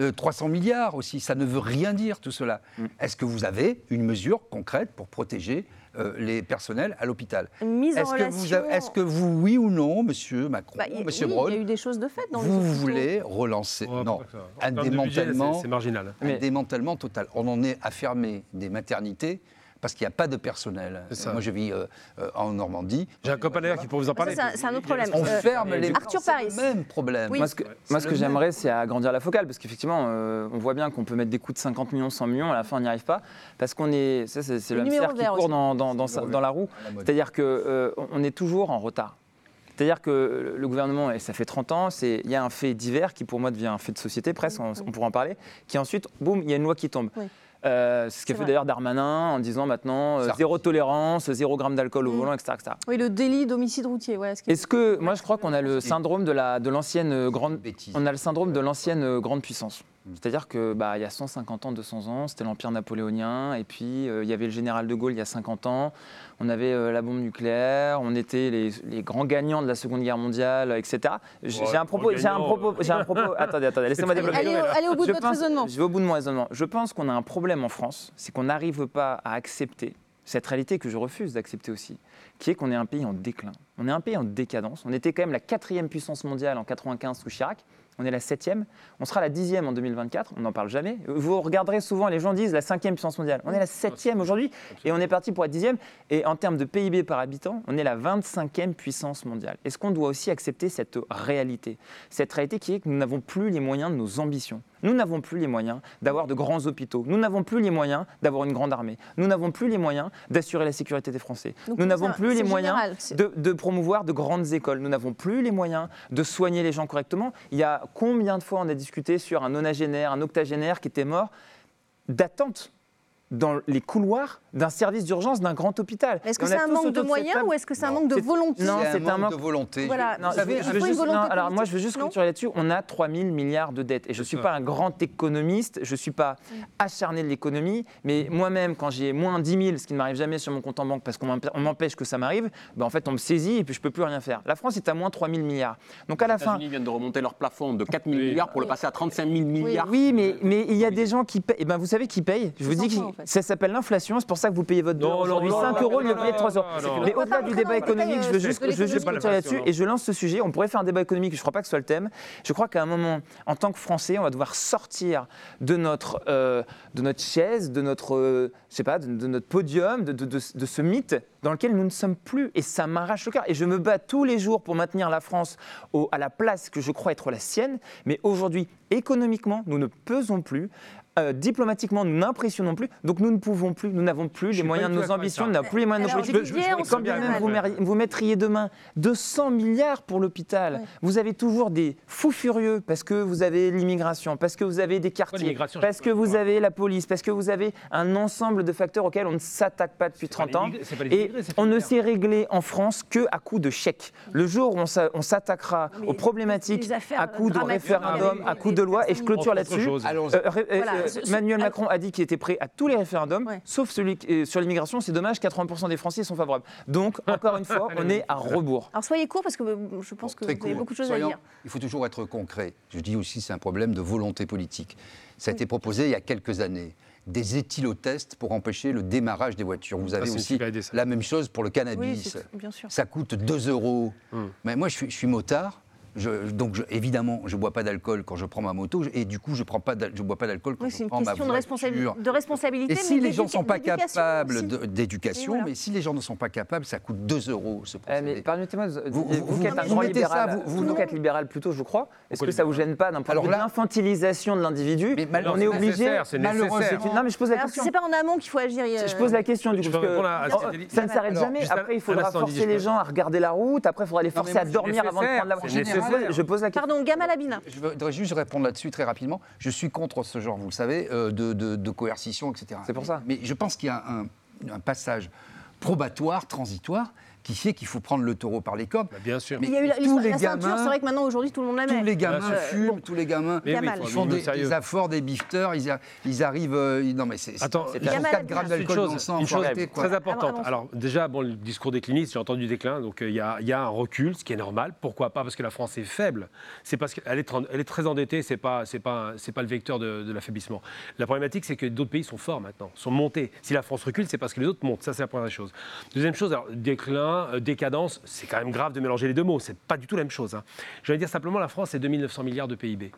euh, 300 milliards aussi. Ça ne veut rien dire, tout cela. Mm. Est-ce que vous avez une mesure concrète pour protéger euh, les personnels à l'hôpital? Une mise en Est-ce que, vous, relation. est-ce que vous, oui ou non, monsieur Macron, Bah, monsieur oui, Braun, il y a eu des choses de fait dans vous voulez relancer Oh, Non, un démantèlement, c'est- C'est marginal. un Mais- démantèlement total. On en est à fermer des maternités parce qu'il n'y a pas de personnel. C'est ça. Moi, je vis euh, euh, en Normandie. J'ai un copain d'ailleurs qui pourrait vous en parler. c'est un- c'est un autre problème. On Euh, ferme les Arthur c'est Paris. le même problème. Oui. Moi, ce que, moi, ce le que même. j'aimerais, c'est agrandir la focale, parce qu'effectivement, euh, on voit bien qu'on peut mettre des coûts de 50 millions, 100 millions, à la fin, on n'y arrive pas, parce qu'on est, ça, c'est c'est Le hamster qui court dans, dans- dans sa- dans la roue. C'est-à-dire qu'on on est toujours en retard. C'est-à-dire que le gouvernement, et ça fait 30 ans, c'est- il y a un fait divers qui pour moi devient un fait de société, presque, on, on pourra en parler, qui ensuite, boum, il y a une loi qui tombe. Oui. Euh, c'est ce qu'a fait d'ailleurs Darmanin en disant maintenant euh, zéro tolérance, zéro gramme d'alcool au Mm. volant, etc. etc. Oui, le délit d'homicide routier. Est-ce que, moi je crois qu'on a le syndrome de la- de l'ancienne euh, grande Bêtise. on a le syndrome de l'ancienne grande puissance. C'est-à-dire que bah, il y a 150 ans, 200 ans, c'était l'empire napoléonien, et puis euh, il y avait le général de Gaulle il y a 50 ans, on avait euh, la bombe nucléaire, on était les, les grands gagnants de la Seconde Guerre mondiale, etc. J'ai Ouais, un propos, j'ai un propos, j'ai un propos. Attendez, attendez, *laughs* laissez-moi Allez, développer. allez au- allez au bout de Je votre pense- raisonnement. Je vais au bout de mon raisonnement. Je pense qu'on a un problème en France, c'est qu'on n'arrive pas à accepter cette réalité que je refuse d'accepter aussi, qui est qu'on est un pays en déclin. On est un pays en décadence. On était quand même la quatrième puissance mondiale en 95 sous Chirac. On est la septième. On sera la dixième en 2024. On n'en parle jamais. Vous regarderez souvent, les gens disent la cinquième puissance mondiale. On est la septième aujourd'hui et on est parti pour être dixième. Et en termes de PIB par habitant, on est la 25e puissance mondiale. Est-ce qu'on doit aussi accepter cette réalité? Cette réalité qui est que nous n'avons plus les moyens de nos ambitions. Nous n'avons plus les moyens d'avoir de grands hôpitaux. Nous n'avons plus les moyens d'avoir une grande armée. Nous n'avons plus les moyens d'assurer la sécurité des Français. Donc, Nous n'avons plus les moyens de, de promouvoir de grandes écoles. Nous n'avons plus les moyens de soigner les gens correctement. Il y a combien de fois on a discuté sur un nonagénaire, un octogénaire qui était mort d'attente dans les couloirs d'un service d'urgence d'un grand hôpital. Est-ce que Et c'est a un manque de moyens ou est-ce que c'est un manque de volonté non, C'est un manque de volonté. Voilà. non, Vous savez, je, veux juste, non, alors moi, je veux juste clôturer là-dessus. On a 3 000 milliards de dettes. Et je ne suis pas un grand économiste, je ne suis pas acharné de l'économie, mais moi-même, quand j'ai moins 10 000, ce qui ne m'arrive jamais sur mon compte en banque parce qu'on m'empê- on m'empêche que ça m'arrive, ben en fait, on me saisit et puis je ne peux plus rien faire. La France est à moins 3 000 milliards. Donc à la Les fin. États-Unis viennent de remonter leur plafond de 4 000 Oui. milliards pour le passer à 35 000 milliards. Oui, mais, mais il y a des gens qui payent. Eh ben, vous savez qui payent Je vous dis que ça s'appelle l'inflation. C'est pour ça que vous payez votre non, aujourd'hui non, 5 non, euros, non, il payer non, 3 euros. Mais au-delà du débat économique, je veux de juste, je veux juste pas clôturer là-dessus et je lance ce sujet. On pourrait faire un débat économique, je ne crois pas que ce soit le thème. Je crois qu'à un moment, en tant que Français, on va devoir sortir de notre, euh, de notre chaise, de notre, euh, je sais pas, de, de notre podium, de, de- de- de ce mythe dans lequel nous ne sommes plus. Et ça m'arrache le cœur. Et je me bats tous les jours pour maintenir la France au- à la place que je crois être la sienne. Mais aujourd'hui, économiquement, nous ne pesons plus. Euh, diplomatiquement, nous n'impressionnons plus, donc nous ne pouvons plus, nous n'avons plus les moyens de nos ambitions, nous n'avons plus les moyens de nos politiques. Se quand bien même vous, mettriez demain 200 milliards pour l'hôpital, Ouais. vous avez toujours des fous furieux parce que vous avez l'immigration, parce que vous avez des quartiers, je parce que vous avez la police, parce que vous avez un ensemble de facteurs auxquels on ne s'attaque pas depuis 30 ans. pas Et on ne s'est réglé en France que à coup de chèques. Le jour où on s'a- on s'attaquera aux problématiques à coup de référendum, à coup de loi, et je clôture là-dessus. Emmanuel alors- Macron a dit qu'il était prêt à tous les référendums, Ouais. sauf celui qui- euh, sur l'immigration. C'est dommage, 80% des Français sont favorables. Donc, *laughs* encore une fois, on est à rebours. Alors soyez court parce que euh, je pense que Très vous avez beaucoup de choses Soyons- à dire. Il faut toujours être concret. Je dis aussi c'est un problème de volonté politique. Ça a été proposé il y a quelques années. Des éthylotests pour empêcher le démarrage des voitures. Vous avez aussi la même chose pour le cannabis. c'est- bien sûr. ça coûte 2 euros. Hum. Mais moi, je suis, je suis motard. Je- donc, je- évidemment, je ne bois pas d'alcool quand je prends ma moto. Et du coup, je ne bois pas d'alcool quand Oui, je c'est une prends ma question de, responsabi- voiture. de responsabilité. Et si mais les gens ne sont pas capables d'éducation, voilà. mais si les gens ne sont pas capables, ça coûte 2 euros ce Eh, procédé. mais permettez-moi, vous, Vous- vous, qui êtes un vous grand mettez ça, libéral, vous- vous, êtes libéral plutôt, je crois, est-ce que ça vous gêne pas d'un point de Alors vue d'infantilisation de l'individu On est obligé. nécessaire, c'est nécessaire. Non, mais je pose la question. c'est pas en amont qu'il faut agir. Je pose la question du Je coup, ça ne s'arrête jamais. Après, il faudra forcer les je gens à regarder la route. Après, il faudra les forcer à c'est dormir avant de prendre la c'est voiture. Je nécessaire. pose- Je pose la question. Pardon, Gamal Abina. Je voudrais juste répondre là-dessus très rapidement. Je suis contre ce genre, vous le savez, euh, de, de- de coercition, etc. C'est pour ça. Mais je pense qu'il y a un, un passage probatoire, transitoire, qui fait qu'il faut prendre le taureau par les cornes. Bah, bien sûr. Il y a eu la, tous les la ceinture, gamins- c'est vrai que maintenant, aujourd'hui, tout le monde la met. Tous les gamins Euh, fument, bon. tous les gamins Mais oui, ils font des, des afforts, des bifters, ils, a- ils arrivent. euh, non, mais c'est. c'est- Attends, ils Gamal ont a 4 dit grammes d'alcool chose, dans le sang, une chose arrêter, quoi. très importante. Alors déjà, bon, le discours décliniste, j'ai entendu déclin, donc euh, il y, a, il y a un recul, ce qui est normal. Pourquoi pas? Parce que la France est faible. C'est parce qu'elle est, tr- elle est très endettée. C'est pas, c'est pas, c'est pas le vecteur de, de l'affaiblissement. La problématique, c'est que d'autres pays sont forts maintenant, sont montés. Si la France recule, c'est parce que les autres montent. Ça, c'est la première chose. Deuxième chose, alors, déclin, euh, décadence, c'est quand même grave de mélanger les deux mots. C'est pas du tout la même chose. Hein. Je vais dire simplement, la France, c'est 2900 milliards de PIB.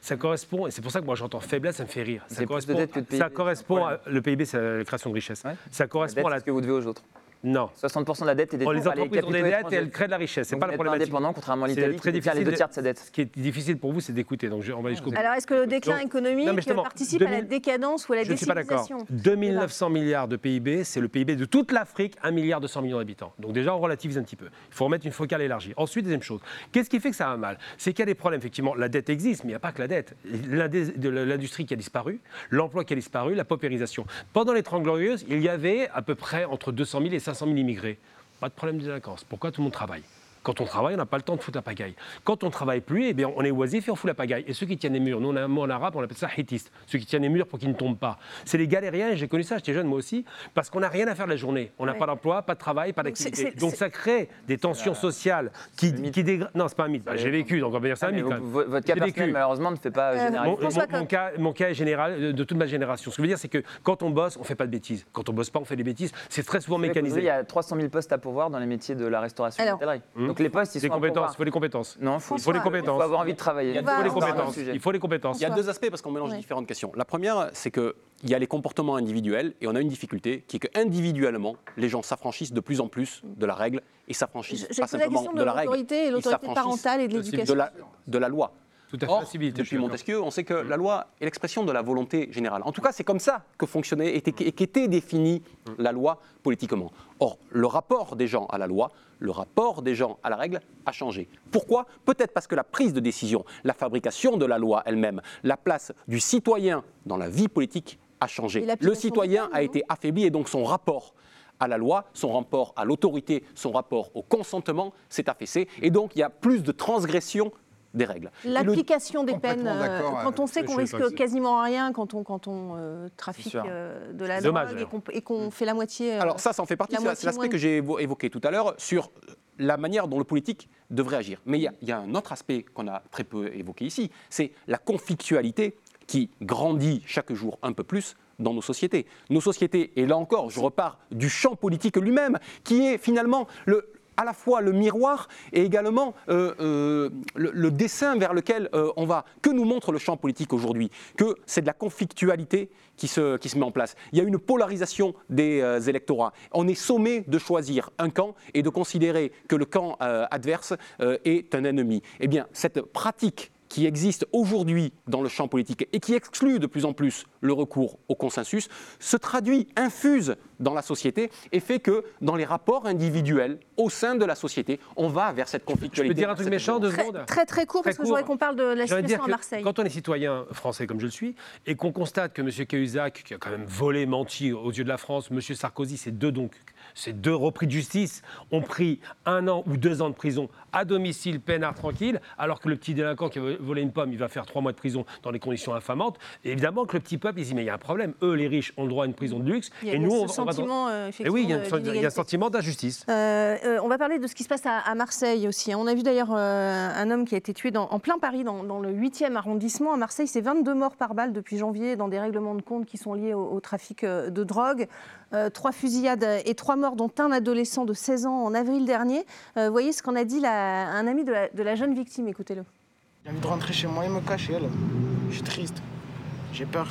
Ça correspond, et c'est pour ça que moi j'entends faiblesse, ça me fait rire. Ça correspond, que de PIB, ça correspond à, le PIB, c'est la création de richesse. Ouais. Ça correspond à la. ce que vous devez aux autres. Non. 60% de la dette est Oh, détenue les par les entreprises ont des dettes et elles créent de la richesse. C'est pas la problématique. indépendant, contrairement à C'est l'Italie, très qui détient les difficile deux de- tiers de sa dette. Ce qui est difficile pour vous, c'est d'écouter. Donc on va jusqu'au. Alors, est-ce que le déclin Donc- économique participe à la 2000 décadence ou à la Je ne suis pas d'accord. décivilisation? 2900 milliards de PIB, c'est le PIB de toute l'Afrique, 1 milliard 200 millions d'habitants. Donc déjà, on relativise un petit peu. Il faut remettre une focale élargie. Ensuite, deuxième chose, qu'est-ce qui fait que ça va mal? C'est qu'il y a des problèmes, effectivement. La dette existe, mais il n'y a pas que la dette. L'industrie qui a disparu, l'emploi qui a disparu, la paupérisation. Pendant les Trente Glorieuses, il y avait à peu près entre 200 000 et 500 000 immigrés. Pas de problème de délinquance. Pourquoi tout le monde travaille? Quand on travaille, on n'a pas le temps de foutre la pagaille. Quand on ne travaille plus, eh bien, on est oisif et on fout la pagaille. Et ceux qui tiennent les murs, nous on a un mot en arabe, on appelle ça hittiste. Ceux qui tiennent les murs pour qu'ils ne tombent pas. C'est les galériens, et j'ai connu ça, j'étais jeune moi aussi, parce qu'on n'a rien à faire de la journée. On n'a Ouais. pas d'emploi, pas de travail, pas d'activité. Donc ça crée des tensions sociales qui, dégradent. Non, c'est pas un mythe. Bah, j'ai vécu, donc on va dire ça un Ah, mais mythe vous- Votre cas J'ai personnel, vécu. malheureusement, ne fait pas Euh, généraliser. Mon, François mon- mon cas, mon cas est général euh, de toute ma génération. Ce que je veux dire, c'est que quand on bosse, on ne fait pas de bêtises. Quand on bosse pas, on fait des bêtises. C'est très souvent qu'aujourd'hui, Il y mécanisé. a 300 000 postes à pourvoir dans les métiers de la restauration et de Alors. l'hôtellerie. Donc les postes, ils sont compétences, pourvoir. il faut des compétences. Non, il faut, Il François, compétences. faut avoir envie de travailler. Il faut va- compétences. Il faut des compétences. Il y a deux aspects parce qu'on mélange Ouais. différentes questions. La première, c'est qu'il y a les comportements individuels et on a une difficulté qui est qu'individuellement, les gens s'affranchissent de plus en plus de la règle et s'affranchissent pas la simplement question de, de la règle. l'autorité parentale et de de l'éducation. la, de la loi. Tout à fait. Or, depuis. Montesquieu, on sait que la loi est l'expression de la volonté générale. En tout cas, c'est comme ça que fonctionnait et qu'était définie la loi politiquement. Or, le rapport des gens à la loi, le rapport des gens à la règle a changé. Pourquoi? Peut-être parce que la prise de décision, la fabrication de la loi elle-même, la place du citoyen dans la vie politique a changé. Le citoyen a été affaibli et donc son rapport à la loi, son rapport à l'autorité, son rapport au consentement s'est affaissé. Et donc, il y a plus de transgression des règles. L'application des peines, euh, d'accord, quand on sait qu'on risque pas quasiment rien quand on, quand on euh, trafique euh, de la drogue et qu'on qu'on fait la moitié. euh, Alors ça, ça en fait partie, la c'est l'aspect que j'ai évo- évoqué tout à l'heure sur la manière dont le politique devrait agir. Mais il y y, a un autre aspect qu'on a très peu évoqué ici, c'est la conflictualité qui grandit chaque jour un peu plus dans nos sociétés. Nos sociétés, et là encore, je repars du champ politique lui-même, qui est finalement le, à la fois le miroir et également euh, euh, le, dessin vers lequel euh, on va. Que nous montre le champ politique aujourd'hui? Que c'est de la conflictualité qui se, qui se met en place. Il y a une polarisation des électorats. On est sommé de choisir un camp et de considérer que le camp adverse est un ennemi. Eh bien, cette pratique qui existe aujourd'hui dans le champ politique et qui exclut de plus en plus le recours au consensus, se traduit, infuse dans la société et fait que dans les rapports individuels au sein de la société, on va vers cette Je conflictualité. peux dire un truc méchant, deux secondes Très très court Très parce que je court. voudrais qu'on parle de la situation à Marseille. Quand on est citoyen français comme je le suis, et qu'on constate que M. Cahuzac, qui a quand même volé, menti aux yeux de la France, M. Sarkozy, ces deux, donc, ces deux repris de justice, ont pris un an ou deux ans de prison à domicile, peinard tranquille, alors que le petit délinquant qui a volé une pomme, il va faire trois mois de prison dans des conditions infamantes. Et évidemment que le petit peuple, il dit, mais il y a un problème. Eux, les riches, ont le droit à une prison de luxe. Il y a, et nous, on, va... euh, Et oui, il y a, de- un- sentiment d'injustice. Euh, euh, on va parler de ce qui se passe à, à Marseille aussi. hein. On a vu d'ailleurs euh, un homme qui a été tué dans- en plein Paris, dans, dans le 8e arrondissement. À Marseille, c'est 22 morts par balle depuis janvier dans des règlements de compte qui sont liés au, au trafic euh, de drogue. Euh, trois fusillades et trois dont un adolescent de 16 ans en avril dernier. Euh, voyez ce qu'en a dit la- un ami de la, de la jeune victime. Écoutez-le. J'ai envie de rentrer chez moi et me cacher là. Je suis triste. J'ai peur.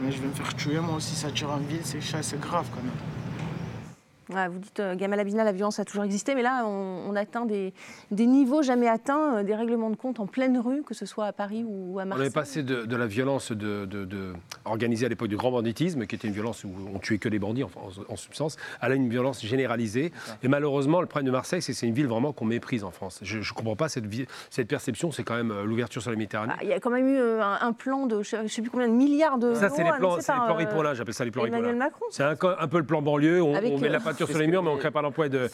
Mais je vais me faire tuer moi aussi, ça tire en ville, c'est grave quand même. Vous dites, euh, Gamal Abina, la violence a toujours existé, mais là, on, on atteint des, des niveaux jamais atteints, euh, des règlements de compte en pleine rue, que ce soit à Paris ou à On Marseille. est passé de, de la violence de, de- de- organisée à l'époque du grand banditisme, qui était une violence où on tuait que les bandits en, en- en substance, à là une violence généralisée. Et malheureusement, le problème de Marseille, c'est que c'est une ville vraiment qu'on méprise en France. Je ne comprends pas cette, perception, c'est quand même euh, l'ouverture sur la Méditerranée. Ah, Il y a quand même eu euh, un, un plan de je ne sais plus combien de milliards d'euros. ça, c'est les plans, c'est les par, plans euh, Ripollin, j'appelle ça les plans Emmanuel Ripollin. Macron. C'est un, peu le plan banlieue, on, on met de la peinture sur les murs, mais on ne crée pas l'emploi et de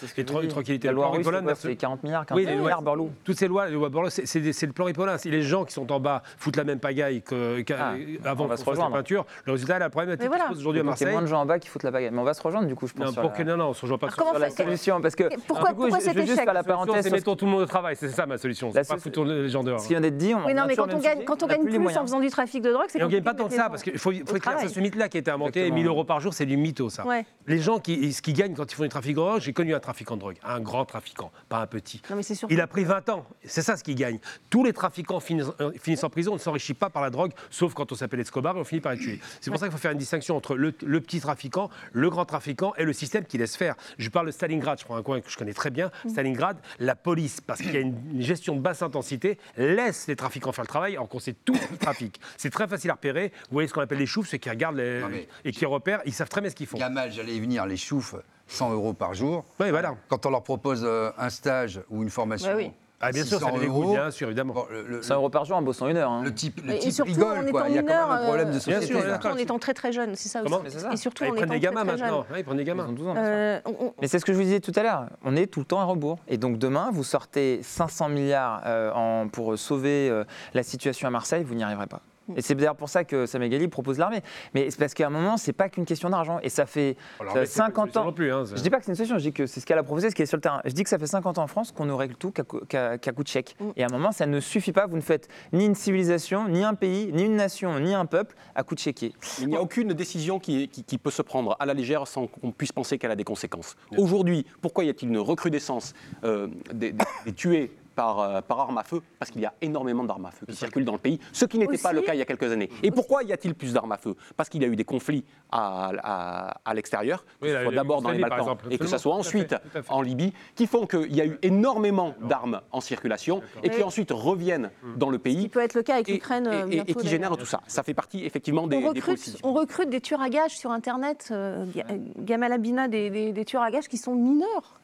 tranquillité. La loi c'est Ripollin, quoi merci. C'est 40 milliards, 40 Oui, les milliards, Borloo. Toutes ces lois, c'est- le plan Ripollin. Si les gens qui sont en bas foutent la même pagaille que- qu'à- avant on va qu'on se fasse la peinture, le résultat, la problématique qui se aujourd'hui à Donc, il y a Marseille. moins de gens en bas qui foutent la baguette. Mais on va se rejoindre du coup, je pense. Non, non, on ne se rejoint pas sur la solution, parce que Pourquoi- cet échec la parenthèse. c'est mettons tout le monde au travail, c'est ça ma solution. La C'est pas foutre les gens dehors. Ce qui vient d'être dit, on Oui, non, mais quand on gagne, sujet, quand on n'a gagne plus en faisant du trafic de drogue, c'est Et on ne gagne pas tant que ça, parce qu'il faut, c'est ce mythe-là qui a été inventé, Exactement. 1000 euros par jour, c'est du mytho, ça. Les gens qui, ce quand ils font du trafic de drogue, j'ai connu un trafiquant de drogue, un grand trafiquant, pas un petit. Non, mais c'est sûr. Il a pris 20 ans, c'est ça ce qu'il gagne. Tous les trafiquants finissent, euh, finissent en prison, on ne s'enrichit pas par la drogue, sauf quand on s'appelle Escobar et on finit par les tuer. C'est pour ça qu'il faut faire une distinction entre le, le petit trafiquant, le grand trafiquant et le système qui laisse faire. Je parle de Stalingrad, je prends un coin que je connais très bien. Stalingrad, la police, parce qu'il y a une, une gestion de basse intensité, laisse les trafiquants faire le travail, alors qu'on sait tout qu'ils trafiquent. C'est très facile à repérer. Vous voyez ce qu'on appelle les choufs, ceux qui regardent les- Non, mais- et qui repèrent, ils savent très bien ce qu'ils font. Gamal, j'allais y venir, les choufs, 100 euros par jour. Oui, voilà. Quand on leur propose euh, un stage ou une formation, Ouais, oui. Ah, bien sûr, ça 600 les euros, bien sûr, évidemment. bon, le, le- 100 euros par jour en bossant une heure. hein. le type, le Et type surtout rigole, en quoi. Il y a quand même un problème de euh, société. sûr, là. d'accord. en étant très très jeune, c'est ça Comment aussi. Ça. Et surtout Ah, en ils prennent étant des gamins très, très jeune. maintenant. Ouais, ils prennent des Ils gamins. ont 12 ans. bien sûr. Euh, on- on- Mais c'est ce que je vous disais tout à l'heure. On est tout le temps à rebours. Et donc demain, vous sortez 500 milliards euh, en- pour sauver euh, la situation à Marseille, vous n'y arriverez pas. Et c'est d'ailleurs pour ça que Samuel Ghali propose l'armée. Mais c'est parce qu'à un moment, c'est pas qu'une question d'argent. Et ça fait une 50 solution ans. plus, hein, Je dis pas que c'est une solution, je dis que c'est ce qu'elle a proposé, ce qui est sur le terrain. Je dis que ça fait 50 ans en France qu'on ne règle tout qu'à qu'à coup de chèque. Mm. Et à un moment, ça ne suffit pas. Vous ne faites ni une civilisation, ni un pays, ni une nation, ni un peuple à coup de chéquier. Il n'y a aucune décision qui, qui- qui peut se prendre à la légère sans qu'on puisse penser qu'elle a des conséquences. Aujourd'hui, pourquoi y a-t-il une recrudescence euh, des, des- des tués par, euh, par arme à feu Parce qu'il y a énormément d'armes à feu qui circulent dans le pays, ce qui n'était pas le cas il y a quelques années. Et pourquoi y a-t-il plus d'armes à feu? Parce qu'il y a eu des conflits à, à- à l'extérieur, que Oui, d'abord dans les Balkans exemple, et que ce soit Tout à fait, ensuite tout à fait. en Libye, qui font qu'il y a eu énormément d'armes en circulation et qui ensuite reviennent dans le Ce qui pays. peut être le cas avec l'Ukraine euh, et- et- qui génèrent d'ailleurs. tout ça. Ça fait partie effectivement des, on des recrute, politiques. on recrute des tueurs à gages sur Internet, euh, Ga- Gamal Abina, des, des- des tueurs à gages qui sont mineurs.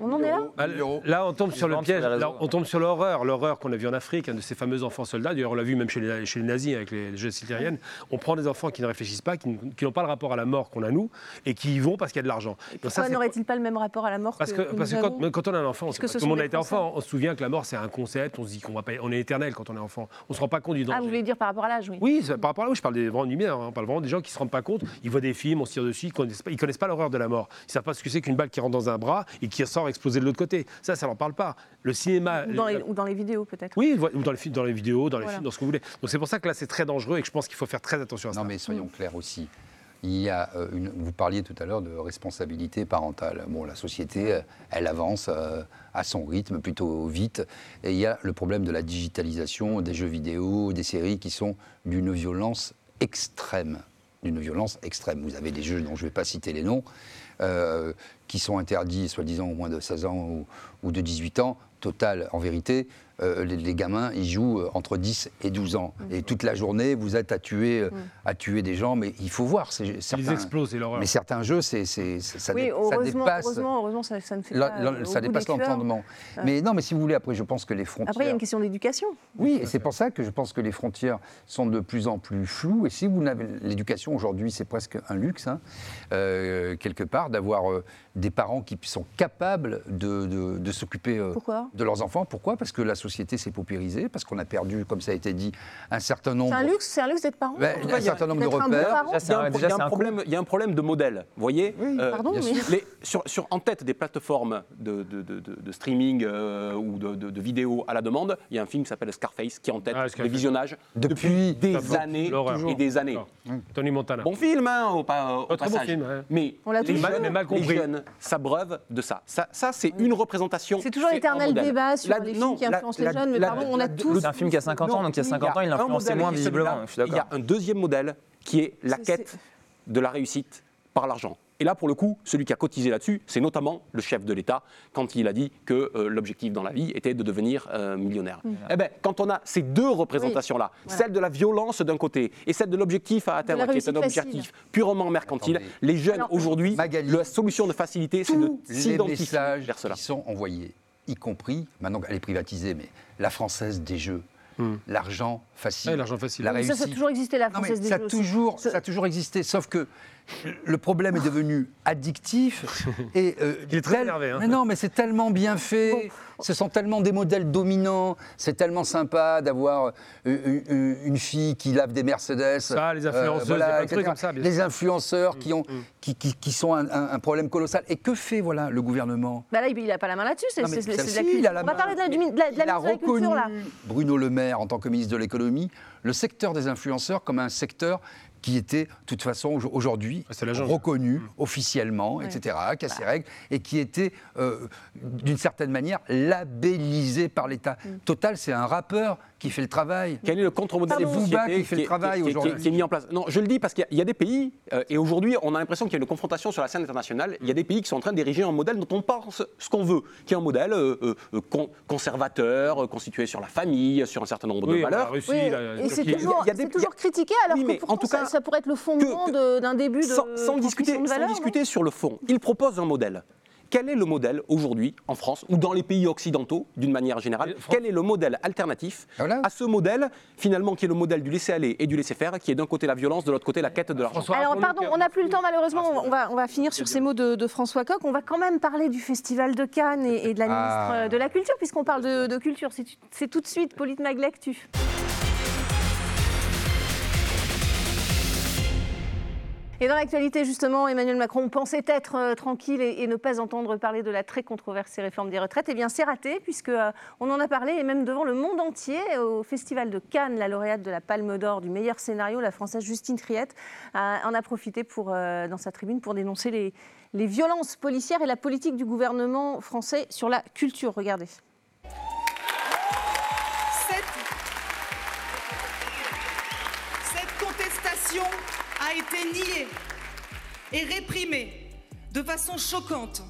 On en est là Bah, là, on tombe sur le piège, là, on tombe sur l'horreur, l'horreur qu'on a vu en Afrique, un de ces fameux enfants soldats. D'ailleurs, on l'a vu même chez les, chez les nazis avec les jeunes syriennes. On prend des enfants qui ne réfléchissent pas, qui, n'ont pas le rapport à la mort qu'on a nous, et qui y vont parce qu'il y a de l'argent. Pourquoi n'aurait-il pas le même rapport à la mort parce que, que, parce que quand, on a un enfant, Est-ce que ce tout le sont monde des a été enfant, on se souvient que la mort c'est un concept, on se dit qu'on va pas, on est éternel quand on est enfant. On se rend pas compte du danger. Ah, vous voulez dire par rapport à l'âge, oui. Oui, par rapport à où je parle des vraiment du mineurs, hein. on parle vraiment des gens qui se rendent pas compte, ils voient des films, on se tire dessus, ils connaissent pas, ils connaissent pas l'horreur de la mort. Ils savent pas ce que c'est qu'une balle qui rentre dans un bras et qui sort exploser de l'autre côté. Ça, ça leur parle pas. Le cinéma. Ou dans, les, ou dans les vidéos, peut-être. Oui, ou dans les, films, dans les vidéos, dans les Voilà. films, dans ce que vous voulez. Donc c'est pour ça que là c'est très dangereux et que je pense qu'il faut faire très attention à ça. Non, mais soyons clairs aussi. Il y a euh, une, vous parliez tout à l'heure de responsabilité parentale. Bon, la société, euh, elle avance euh, à son rythme, plutôt vite. Et il y a le problème de la digitalisation des jeux vidéo, des séries qui sont d'une violence extrême. D'une violence extrême. Vous avez des jeux dont je ne vais pas citer les noms, qui sont interdits, soi-disant, au moins de 16 ans ou, ou de 18 ans. Total, en vérité, euh, les, les gamins, ils jouent euh, entre 10 et 12 ans. Et toute la journée, vous êtes à tuer, euh, à tuer des gens. Mais il faut voir. c'est- Ils explosent, c'est l'horreur. mais certains jeux, c'est, c'est- c'est- ça, oui, dé- ça heureusement, dépasse, heureusement, heureusement, ça, ça ne fait pas. la- ça dépasse l'entendement. Mais non, mais si vous voulez, après, je pense que les frontières. Après, il y a une question d'éducation. Oui, et c'est pour ça que je pense que les frontières sont de plus en plus floues. Et si vous n'avez l'éducation aujourd'hui, c'est presque un luxe, hein, euh, quelque part, d'avoir euh, des parents qui sont capables de, de- de s'occuper euh, de leurs enfants. Pourquoi? Parce que la société s'est paupérisée, parce qu'on a perdu, comme ça a été dit, un certain nombre. C'est un luxe, c'est un luxe d'être parent. Ben, tout cas, un certain nombre de repères. Il y a un, problème, il y a un problème de modèle, vous voyez Euh, Pardon, mais. sûr. les- sur, sur- en tête des plateformes de, de- de- de- de streaming euh, ou de, de- de vidéos à la demande, il y a un film qui s'appelle Scarface qui est en tête Ah, des visionnages Depuis- des années et des années. Tony Montana. Bon film, hein, au, au Oh, très bon film. Mais On l'a les Mal- jeunes, les s'abreuvent de ça. Ça, ça c'est une représentation. C'est toujours l'éternel débat sur La- les non, films qui la- influencent la- les jeunes, mais la- pardon, on a la- tous. C'est un film qui a 50 ans, Non, donc il y a 50 ans, il moins visiblement. Il y a un deuxième modèle qui est la quête de la réussite par l'argent. Et là, pour le coup, celui qui a cotisé là-dessus, c'est notamment le chef de l'État, quand il a dit que euh, l'objectif dans la vie était de devenir euh, millionnaire. Eh bien, quand on a ces deux représentations-là, voilà. celle de la violence d'un côté et celle de l'objectif à atteindre, qui est un objectif facile. purement mercantile, Attendez. les jeunes aujourd'hui, la solution de facilité, c'est de s'identifier vers cela. qui sont envoyés, y compris, maintenant elle est privatisée, mais la française des jeux, l'argent facile, Ouais, l'argent facile. la Mais ça, ça a toujours existé, la Non, mais française des ça, a jeux aussi. toujours, Ça- ça a toujours existé, sauf que le problème est devenu addictif *laughs* et euh, Il est très tel- énervé, hein. Mais non, mais c'est tellement bien fait. Ce sont tellement des modèles dominants. C'est tellement sympa d'avoir euh, une, fille qui lave des Mercedes. Ça, les influenceuses, il y a plein de trucs etc. comme ça, bien Les influenceurs qui ont, qui, qui- qui sont un, un- un problème colossal. Et que fait voilà le gouvernement? Bah là, il n'a pas la main là-dessus, c'est c'est- si, la On va parler de la, du- de la- de la Il a reconnu, Culture, là. Bruno Le Maire, en tant que ministre de l'économie, le secteur des influenceurs comme un secteur qui était, de toute façon, au- aujourd'hui, la reconnu officiellement, etc., qui a ses règles, et qui était, euh, d'une certaine manière, labellisé par l'État. Total, c'est un rappeur qui fait le travail. Quel est le contre-modèle Booba qui fait le travail aujourd'hui. qui est mis en place Non, je le dis parce qu'il y a- il y a des pays, euh, et aujourd'hui, on a l'impression qu'il y a une confrontation sur la scène internationale. Il y a des pays qui sont en train d'ériger un modèle dont on pense ce qu'on veut, qui est un modèle euh, con- conservateur, constitué sur la famille, sur un certain nombre Oui, de la valeurs. Russie, Oui, la et c'est toujours, Il y a des- c'est toujours critiqué, alors Oui, que mais en tout cas, ça pourrait être le fondement d'un début de sans, sans discuter, sans discuter sur le fond, il propose un modèle. Quel est le modèle aujourd'hui en France ou dans les pays occidentaux d'une manière générale? Quel est le modèle alternatif Voilà. à ce modèle finalement qui est le modèle du laisser-aller et du laisser-faire, qui est d'un côté la violence, de l'autre côté la quête de l'argent? Alors, pardon, on n'a plus le temps malheureusement. Ah, On va, on va finir sur ces mots de, de François Coq. On va quand même parler du Festival de Cannes et, et de la Ah. ministre de la Culture, puisqu'on parle de, de culture. C'est tout de suite, Polite Maglec, tu. Et dans l'actualité, justement, Emmanuel Macron pensait être euh, tranquille et, ne pas entendre parler de la très controversée réforme des retraites. Eh bien, c'est raté, puisque euh, on en a parlé, et même devant le monde entier, au Festival de Cannes, la lauréate de la Palme d'Or du meilleur scénario, la Française Justine Triette, a- en a profité euh, dans sa tribune pour dénoncer les violences policières et la politique du gouvernement français sur la culture. Regardez. Été niée et réprimée de façon choquante.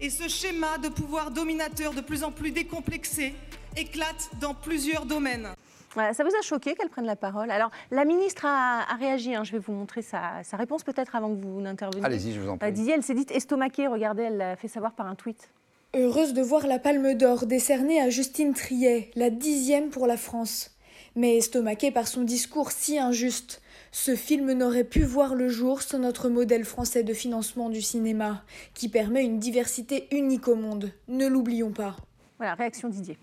Et ce schéma de pouvoir dominateur de plus en plus décomplexé éclate dans plusieurs domaines. Voilà, ça vous a choqué qu'elle prenne la parole? Alors, la ministre a, a réagi. hein. je vais vous montrer sa, sa réponse peut-être avant que vous n'interveniez. Allez-y, je vous en Euh, prie. Didier, elle s'est dite estomaquée. Regardez, elle l'a fait savoir par un tweet. Heureuse de voir la Palme d'Or décernée à Justine Triet, la dixième pour la France. Mais estomaquée par son discours si injuste, ce film n'aurait pu voir le jour sans notre modèle français de financement du cinéma, qui permet une diversité unique au monde. Ne l'oublions pas. Voilà, réaction Didier.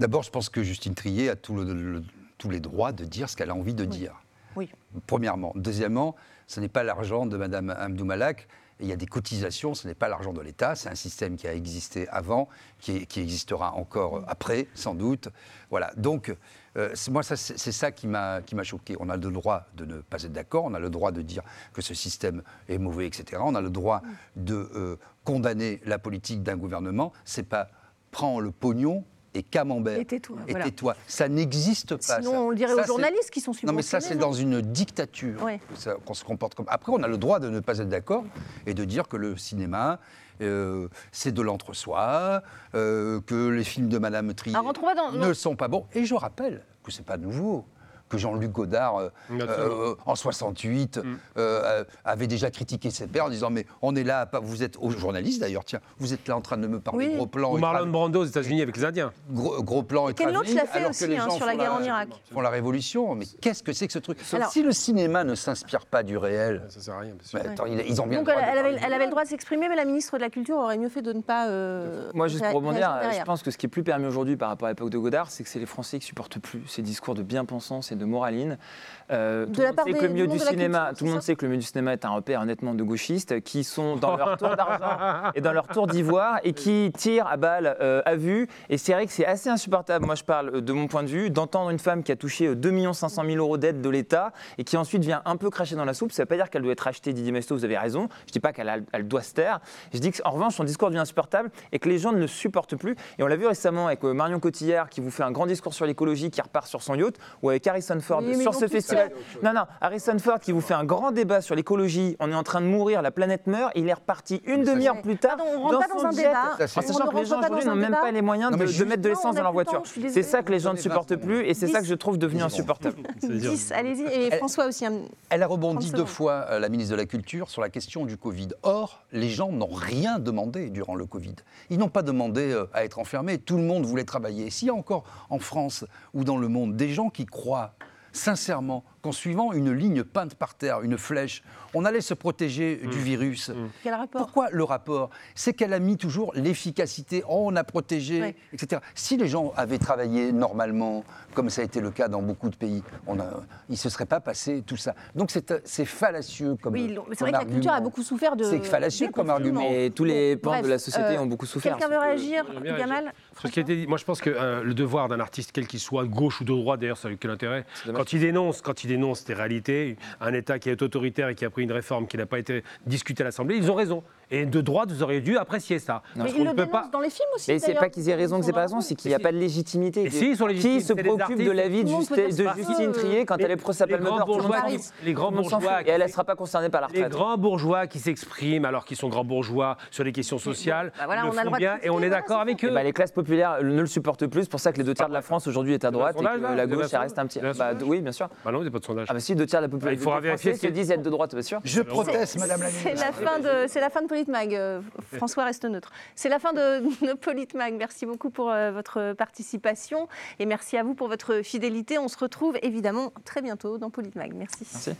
D'abord, je pense que Justine Trier a tout le- le- tous les droits de dire ce qu'elle a envie de dire. Oui. Premièrement. Deuxièmement, ce n'est pas l'argent de Mme Hamdou Malak. Il y a des cotisations, ce n'est pas l'argent de l'État, c'est un système qui a existé avant, qui, qui existera encore après, sans doute. Voilà. Donc, euh, moi, c'est ça qui m'a qui m'a choqué. On a le droit de ne pas être d'accord, on a le droit de dire que ce système est mauvais, etc. On a le droit de euh, condamner la politique d'un gouvernement. C'est pas prends le pognon et camembert. Et tais-toi, Et voilà. tais-toi. Ça n'existe pas. Sinon, ça. on le dirait Ça, aux journalistes qui sont Non, mais ça, subventionnés, c'est dans une dictature Ouais. qu'on se comporte comme. Après, on a le droit de ne pas être d'accord et de dire que le cinéma, euh, c'est de l'entre-soi, euh, que les films de Madame Trier Alors, dans- ne sont pas bons. Et je rappelle que c'est pas nouveau. Que Jean-Luc Godard, euh, euh, en 68, Mm. euh, avait déjà critiqué ses pairs en disant Mais on est là, à pas- vous êtes, aux journalistes d'ailleurs, tiens, vous êtes là en train de me parler Oui. gros plans Ou Marlon Brando aux États-Unis avec les Indiens. gros, gros plan et travelling, l'a fait aussi, hein, sur la guerre en Irak. font la révolution. Mais qu'est-ce que c'est que ce truc? Alors- Si le cinéma ne s'inspire pas du réel, Ça sert à rien, bien sûr. mais attends, ils ils ont bien Donc, le elle, droit de elle avait, elle avait le droit de s'exprimer, mais la ministre de la Culture aurait mieux fait de ne pas. euh, Moi, juste pour rebondir, je pense que ce qui est plus permis aujourd'hui par rapport à l'époque de Godard, c'est que c'est les Français qui supportent plus ces discours de bien-pensance et de moraline. Euh, tout monde sait des- que le milieu du cinéma, tout le monde sait que le milieu du cinéma est un repère honnêtement de gauchistes qui sont dans leur tour d'argent et dans leur tour d'ivoire et qui tirent à balles euh, à vue. Et c'est vrai que c'est assez insupportable, moi je parle euh, de mon point de vue, d'entendre une femme qui a touché euh, 2 500 000 euros d'aide de l'État et qui ensuite vient un peu cracher dans la soupe. Ça ne veut pas dire qu'elle doit être achetée, Didier Mesto, vous avez raison. Je ne dis pas qu'elle elle doit se taire. Je dis qu'en revanche, son discours devient insupportable et que les gens ne le supportent plus. Et on l'a vu récemment avec euh, Marion Cotillard qui vous fait un grand discours sur l'écologie qui repart sur son yacht ou avec Harrison Ford Oui, sur ce tous festival. Non, non, Harrison Ford qui vous fait un grand débat sur l'écologie. On est en train de mourir, la planète meurt. Il est reparti une demi-heure plus tard. Pardon, on rentre pas son dans un jet, c'est- en sachant que les gens aujourd'hui n'ont même pas les moyens de, mettre de l'essence dans leur voiture. C'est ça que les gens ne supportent 20 plus et c'est ça que je trouve devenu insupportable. *laughs* 10, allez-y. Et Elle- François aussi. un- Elle a 30 rebondi deux fois, euh, la ministre de la Culture, sur la question du Covid. Or, les gens n'ont rien demandé durant le Covid. Ils n'ont pas demandé euh, à être enfermés. Tout le monde voulait travailler. S'il y a encore en France ou dans le monde des gens qui croient sincèrement qu'en suivant une ligne peinte par terre, une flèche, on allait se protéger du Mm. virus. Quel rapport Pourquoi le rapport? C'est qu'elle a mis toujours l'efficacité, oh, on a protégé, etc. Si les gens avaient travaillé normalement, comme ça a été le cas dans beaucoup de pays, on a, il ne se serait pas passé tout ça. Donc c'est fallacieux comme Oui, c'est vrai que la culture a argument. beaucoup souffert de. C'est fallacieux comme argument. Et tous les pans Bref, de la société euh, ont beaucoup souffert. Quelqu'un veut réagir Gamal Sur ce qui a été dit, moi je pense que euh, le devoir d'un artiste, quel qu'il soit, de gauche ou de droite d'ailleurs, ça n'a quel intérêt, quand il dénonce, quand il dénonce des réalités, un État qui est autoritaire et qui a pris une réforme qui n'a pas été discutée à l'Assemblée, ils ont raison. Et de droite, vous auriez dû apprécier ça. Mais Parce ils le ne peut dénoncent pas. dans les films aussi. Mais c'est pas qu'ils aient raison, que c'est pas raison, c'est qu'il n'y a Mais pas de légitimité. Et si, ils sont légitimes, Qui se préoccupe de la vie de. Justine Trier quand Les- elle est procès à les grands bourgeois les. Et elle ne sera pas concernée par la Les retraite. grands bourgeois qui s'expriment alors qu'ils sont grands bourgeois sur les questions sociales, bah voilà, on a le droit et on est d'accord avec Eh eux. ben, les classes populaires ne le supportent plus, c'est pour ça que les deux tiers de la France aujourd'hui est à droite et que la gauche reste un petit. sondage Bah, oui, bien sûr. Bah non, il n'y a pas de sondage. Ah bah si, deux tiers de la population il faudra vérifier se disent être de droite, bien sûr. Je proteste, Madame la C'est ministre. la fin de, c'est la fin de Politmag. euh, François reste neutre. C'est la fin *laughs* de, Politmag. Merci beaucoup pour euh, votre participation et merci à vous pour votre fidélité. On se retrouve évidemment très bientôt dans Politmag. Merci.